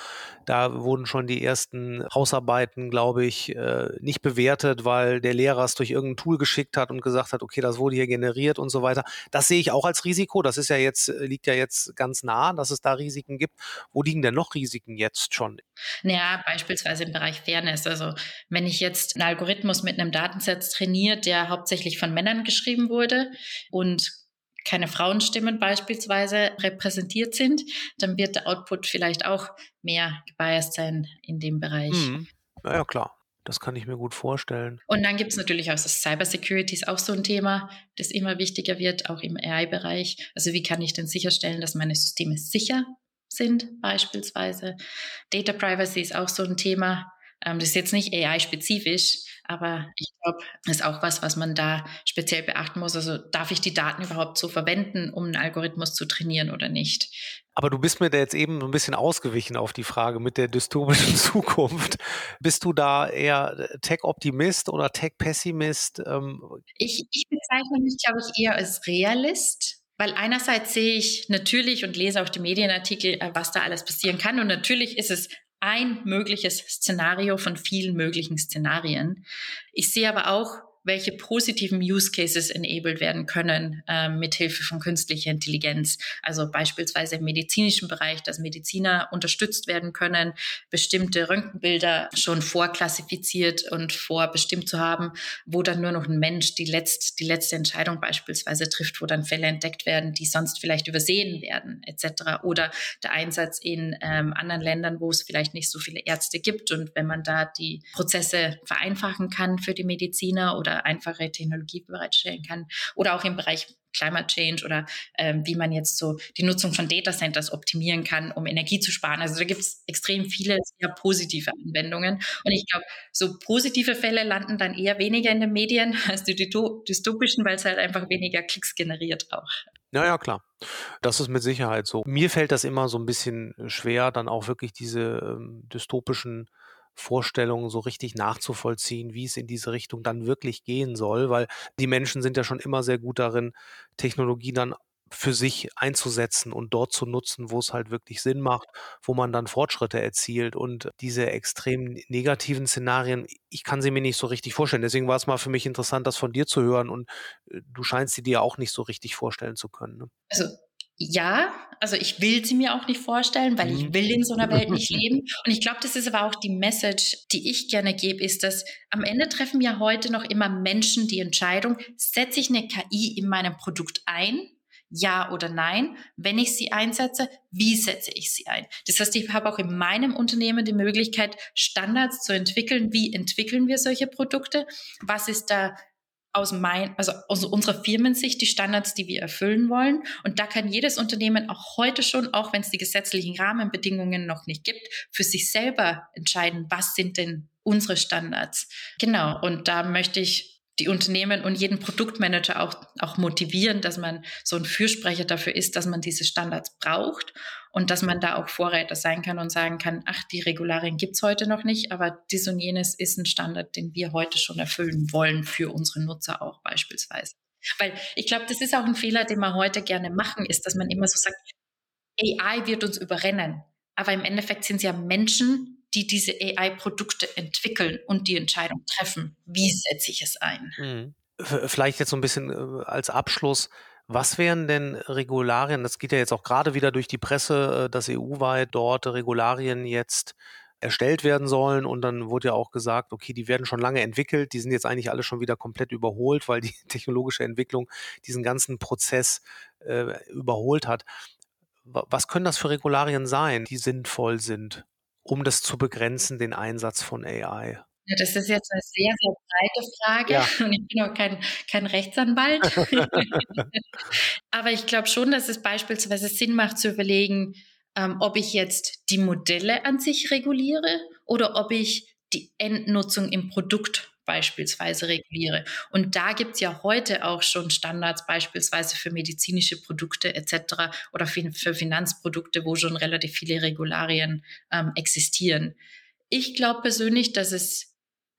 Da wurden schon die ersten Hausarbeiten, glaube ich, äh, nicht bewertet, weil der Lehrer es durch irgendein Tool geschickt hat und gesagt hat, okay, das wurde hier generiert und so weiter. Das sehe ich auch als Risiko. Das ist ja jetzt, äh, liegt ja jetzt ganz nah, dass es da Risiken gibt. Wo liegen denn noch Risiken jetzt schon? Naja, beispielsweise im Bereich Fairness. Also wenn ich jetzt einen Algorithmus mit einem Datensatz trainiert, der hauptsächlich von Männern geschrieben wurde und keine Frauenstimmen beispielsweise repräsentiert sind, dann wird der Output vielleicht auch mehr gebiased sein in dem Bereich. Mhm. Ja, klar. Das kann ich mir gut vorstellen. Und dann gibt es natürlich auch das Cybersecurity ist auch so ein Thema, das immer wichtiger wird, auch im AI-Bereich. Also wie kann ich denn sicherstellen, dass meine Systeme sicher sind beispielsweise? Data Privacy ist auch so ein Thema. Ähm, das ist jetzt nicht AI-spezifisch, aber ich glaube, das ist auch was, was man da speziell beachten muss. Also darf ich die Daten überhaupt so verwenden, um einen Algorithmus zu trainieren oder nicht? Aber du bist mir da jetzt eben so ein bisschen ausgewichen auf die Frage mit der dystopischen Zukunft. Bist du da eher Tech-Optimist oder Tech-Pessimist? Ähm ich, ich bezeichne mich, glaube ich, eher als Realist. Weil einerseits sehe ich natürlich und lese auch die Medienartikel, äh, was da alles passieren kann. Und natürlich ist es ein mögliches Szenario von vielen möglichen Szenarien. Ich sehe aber auch welche positiven Use Cases enabled werden können äh, mithilfe von künstlicher Intelligenz. Also beispielsweise im medizinischen Bereich, dass Mediziner unterstützt werden können, bestimmte Röntgenbilder schon vorklassifiziert und vorbestimmt zu haben, wo dann nur noch ein Mensch die, letzt, die letzte Entscheidung beispielsweise trifft, wo dann Fälle entdeckt werden, die sonst vielleicht übersehen werden, etc. Oder der Einsatz in ähm, anderen Ländern, wo es vielleicht nicht so viele Ärzte gibt und wenn man da die Prozesse vereinfachen kann für die Mediziner oder oder einfache Technologie bereitstellen kann. Oder auch im Bereich Climate Change oder ähm, wie man jetzt so die Nutzung von Data Centers optimieren kann, um Energie zu sparen. Also da gibt es extrem viele sehr positive Anwendungen. Und ich glaube, so positive Fälle landen dann eher weniger in den Medien als die dystopischen, weil es halt einfach weniger Klicks generiert auch. Ja, ja, klar. Das ist mit Sicherheit so. Mir fällt das immer so ein bisschen schwer, dann auch wirklich diese ähm, dystopischen Vorstellungen so richtig nachzuvollziehen, wie es in diese Richtung dann wirklich gehen soll, weil die Menschen sind ja schon immer sehr gut darin, Technologie dann für sich einzusetzen und dort zu nutzen, wo es halt wirklich Sinn macht, wo man dann Fortschritte erzielt. Und diese extrem negativen Szenarien, ich kann sie mir nicht so richtig vorstellen. Deswegen war es mal für mich interessant, das von dir zu hören. Und äh, du scheinst sie dir auch nicht so richtig vorstellen zu können. Ne? Also ja, also ich will sie mir auch nicht vorstellen, weil ich mhm. will in so einer Welt nicht leben. Und ich glaube, das ist aber auch die Message, die ich gerne gebe, ist, dass am Ende treffen ja heute noch immer Menschen die Entscheidung, setze ich eine KI in meinem Produkt ein? Ja oder nein? Wenn ich sie einsetze, wie setze ich sie ein? Das heißt, ich habe auch in meinem Unternehmen die Möglichkeit, Standards zu entwickeln. Wie entwickeln wir solche Produkte? Was ist da aus mein, also aus unserer Firmensicht die Standards, die wir erfüllen wollen. Und da kann jedes Unternehmen auch heute schon, auch wenn es die gesetzlichen Rahmenbedingungen noch nicht gibt, für sich selber entscheiden, was sind denn unsere Standards. Genau. Und da möchte ich die Unternehmen und jeden Produktmanager auch, auch motivieren, dass man so ein Fürsprecher dafür ist, dass man diese Standards braucht und dass man da auch Vorräter sein kann und sagen kann, ach, die Regularien gibt's heute noch nicht, aber dies und jenes ist ein Standard, den wir heute schon erfüllen wollen für unsere Nutzer auch beispielsweise. Weil ich glaube, das ist auch ein Fehler, den wir heute gerne machen, ist, dass man immer so sagt, AI wird uns überrennen. Aber im Endeffekt sind es ja Menschen, die diese AI-Produkte entwickeln und die Entscheidung treffen, wie setze ich es ein. Mhm. Vielleicht jetzt so ein bisschen äh, als Abschluss. Was wären denn Regularien? Das geht ja jetzt auch gerade wieder durch die Presse, äh, dass EU-weit dort Regularien jetzt erstellt werden sollen. Und dann wurde ja auch gesagt, okay, die werden schon lange entwickelt, die sind jetzt eigentlich alle schon wieder komplett überholt, weil die technologische Entwicklung diesen ganzen Prozess äh, überholt hat. Was können das für Regularien sein, die sinnvoll sind? um das zu begrenzen, den Einsatz von AI? Ja, das ist jetzt eine sehr, sehr breite Frage ja. und ich bin auch kein, kein Rechtsanwalt. Aber ich glaube schon, dass es beispielsweise Sinn macht zu überlegen, ähm, ob ich jetzt die Modelle an sich reguliere oder ob ich die Endnutzung im Produkt beispielsweise reguliere. Und da gibt es ja heute auch schon Standards beispielsweise für medizinische Produkte etc. oder für, Finanzprodukte, wo schon relativ viele Regularien ähm, existieren. Ich glaube persönlich, dass es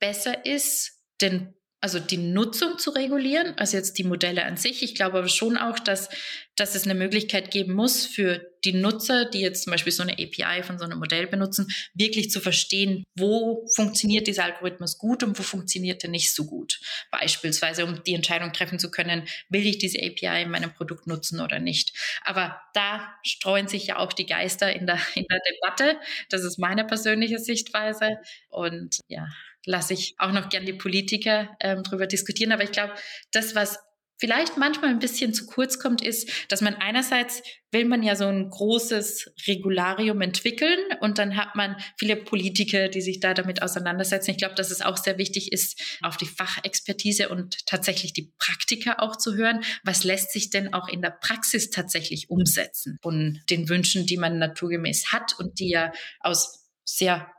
besser ist, den also die Nutzung zu regulieren, also jetzt die Modelle an sich. Ich glaube aber schon auch, dass, dass es eine Möglichkeit geben muss für die Nutzer, die jetzt zum Beispiel so eine API von so einem Modell benutzen, wirklich zu verstehen, wo funktioniert dieser Algorithmus gut und wo funktioniert er nicht so gut. Beispielsweise, um die Entscheidung treffen zu können, will ich diese API in meinem Produkt nutzen oder nicht. Aber da streuen sich ja auch die Geister in der, in der Debatte. Das ist meine persönliche Sichtweise. Und ja, lasse ich auch noch gern die Politiker ähm, drüber diskutieren. Aber ich glaube, das, was vielleicht manchmal ein bisschen zu kurz kommt, ist, dass man einerseits will man ja so ein großes Regularium entwickeln und dann hat man viele Politiker, die sich da damit auseinandersetzen. Ich glaube, dass es auch sehr wichtig ist, auf die Fachexpertise und tatsächlich die Praktiker auch zu hören. Was lässt sich denn auch in der Praxis tatsächlich umsetzen von den Wünschen, die man naturgemäß hat und die ja aus sehr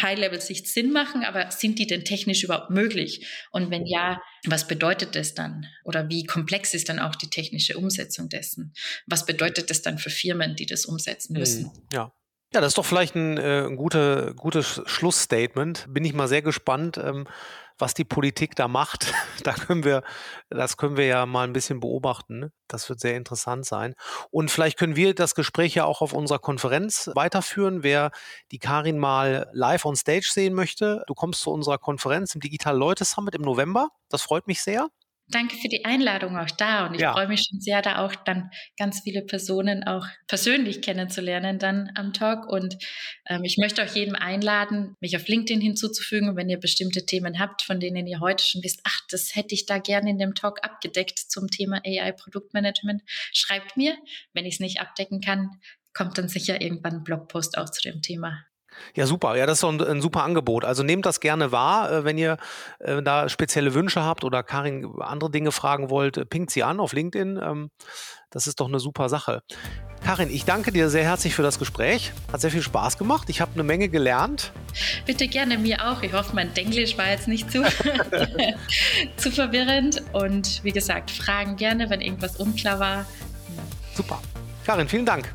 High-Level-Sicht Sinn machen, aber sind die denn technisch überhaupt möglich? Und wenn ja, was bedeutet das dann? Oder wie komplex ist dann auch die technische Umsetzung dessen? Was bedeutet das dann für Firmen, die das umsetzen müssen? Ja. Ja, das ist doch vielleicht ein, äh, ein gute, gutes Schlussstatement. Bin ich mal sehr gespannt. Ähm, was die Politik da macht. da können wir, das können wir ja mal ein bisschen beobachten. Das wird sehr interessant sein. Und vielleicht können wir das Gespräch ja auch auf unserer Konferenz weiterführen. Wer die Karin mal live on stage sehen möchte, du kommst zu unserer Konferenz im Digital Leute Summit im November. Das freut mich sehr. Danke für die Einladung auch da und ich ja. freue mich schon sehr, da auch dann ganz viele Personen auch persönlich kennenzulernen dann am Talk und ähm, ich möchte auch jedem einladen, mich auf LinkedIn hinzuzufügen, wenn ihr bestimmte Themen habt, von denen ihr heute schon wisst, ach, das hätte ich da gerne in dem Talk abgedeckt zum Thema AI Produktmanagement, schreibt mir, wenn ich es nicht abdecken kann, kommt dann sicher irgendwann ein Blogpost auch zu dem Thema. Ja, super. Ja, das ist so ein, ein, super Angebot. Also nehmt das gerne wahr, äh, wenn ihr äh, da spezielle Wünsche habt oder Karin andere Dinge fragen wollt, äh, pinkt sie an auf LinkedIn. Ähm, das ist doch eine super Sache. Karin, ich danke dir sehr herzlich für das Gespräch. Hat sehr viel Spaß gemacht. Ich habe eine Menge gelernt. Bitte gerne mir auch. Ich hoffe, mein Denglisch war jetzt nicht zu, zu verwirrend. Und wie gesagt, fragen gerne, wenn irgendwas unklar war. Super. Karin, vielen Dank.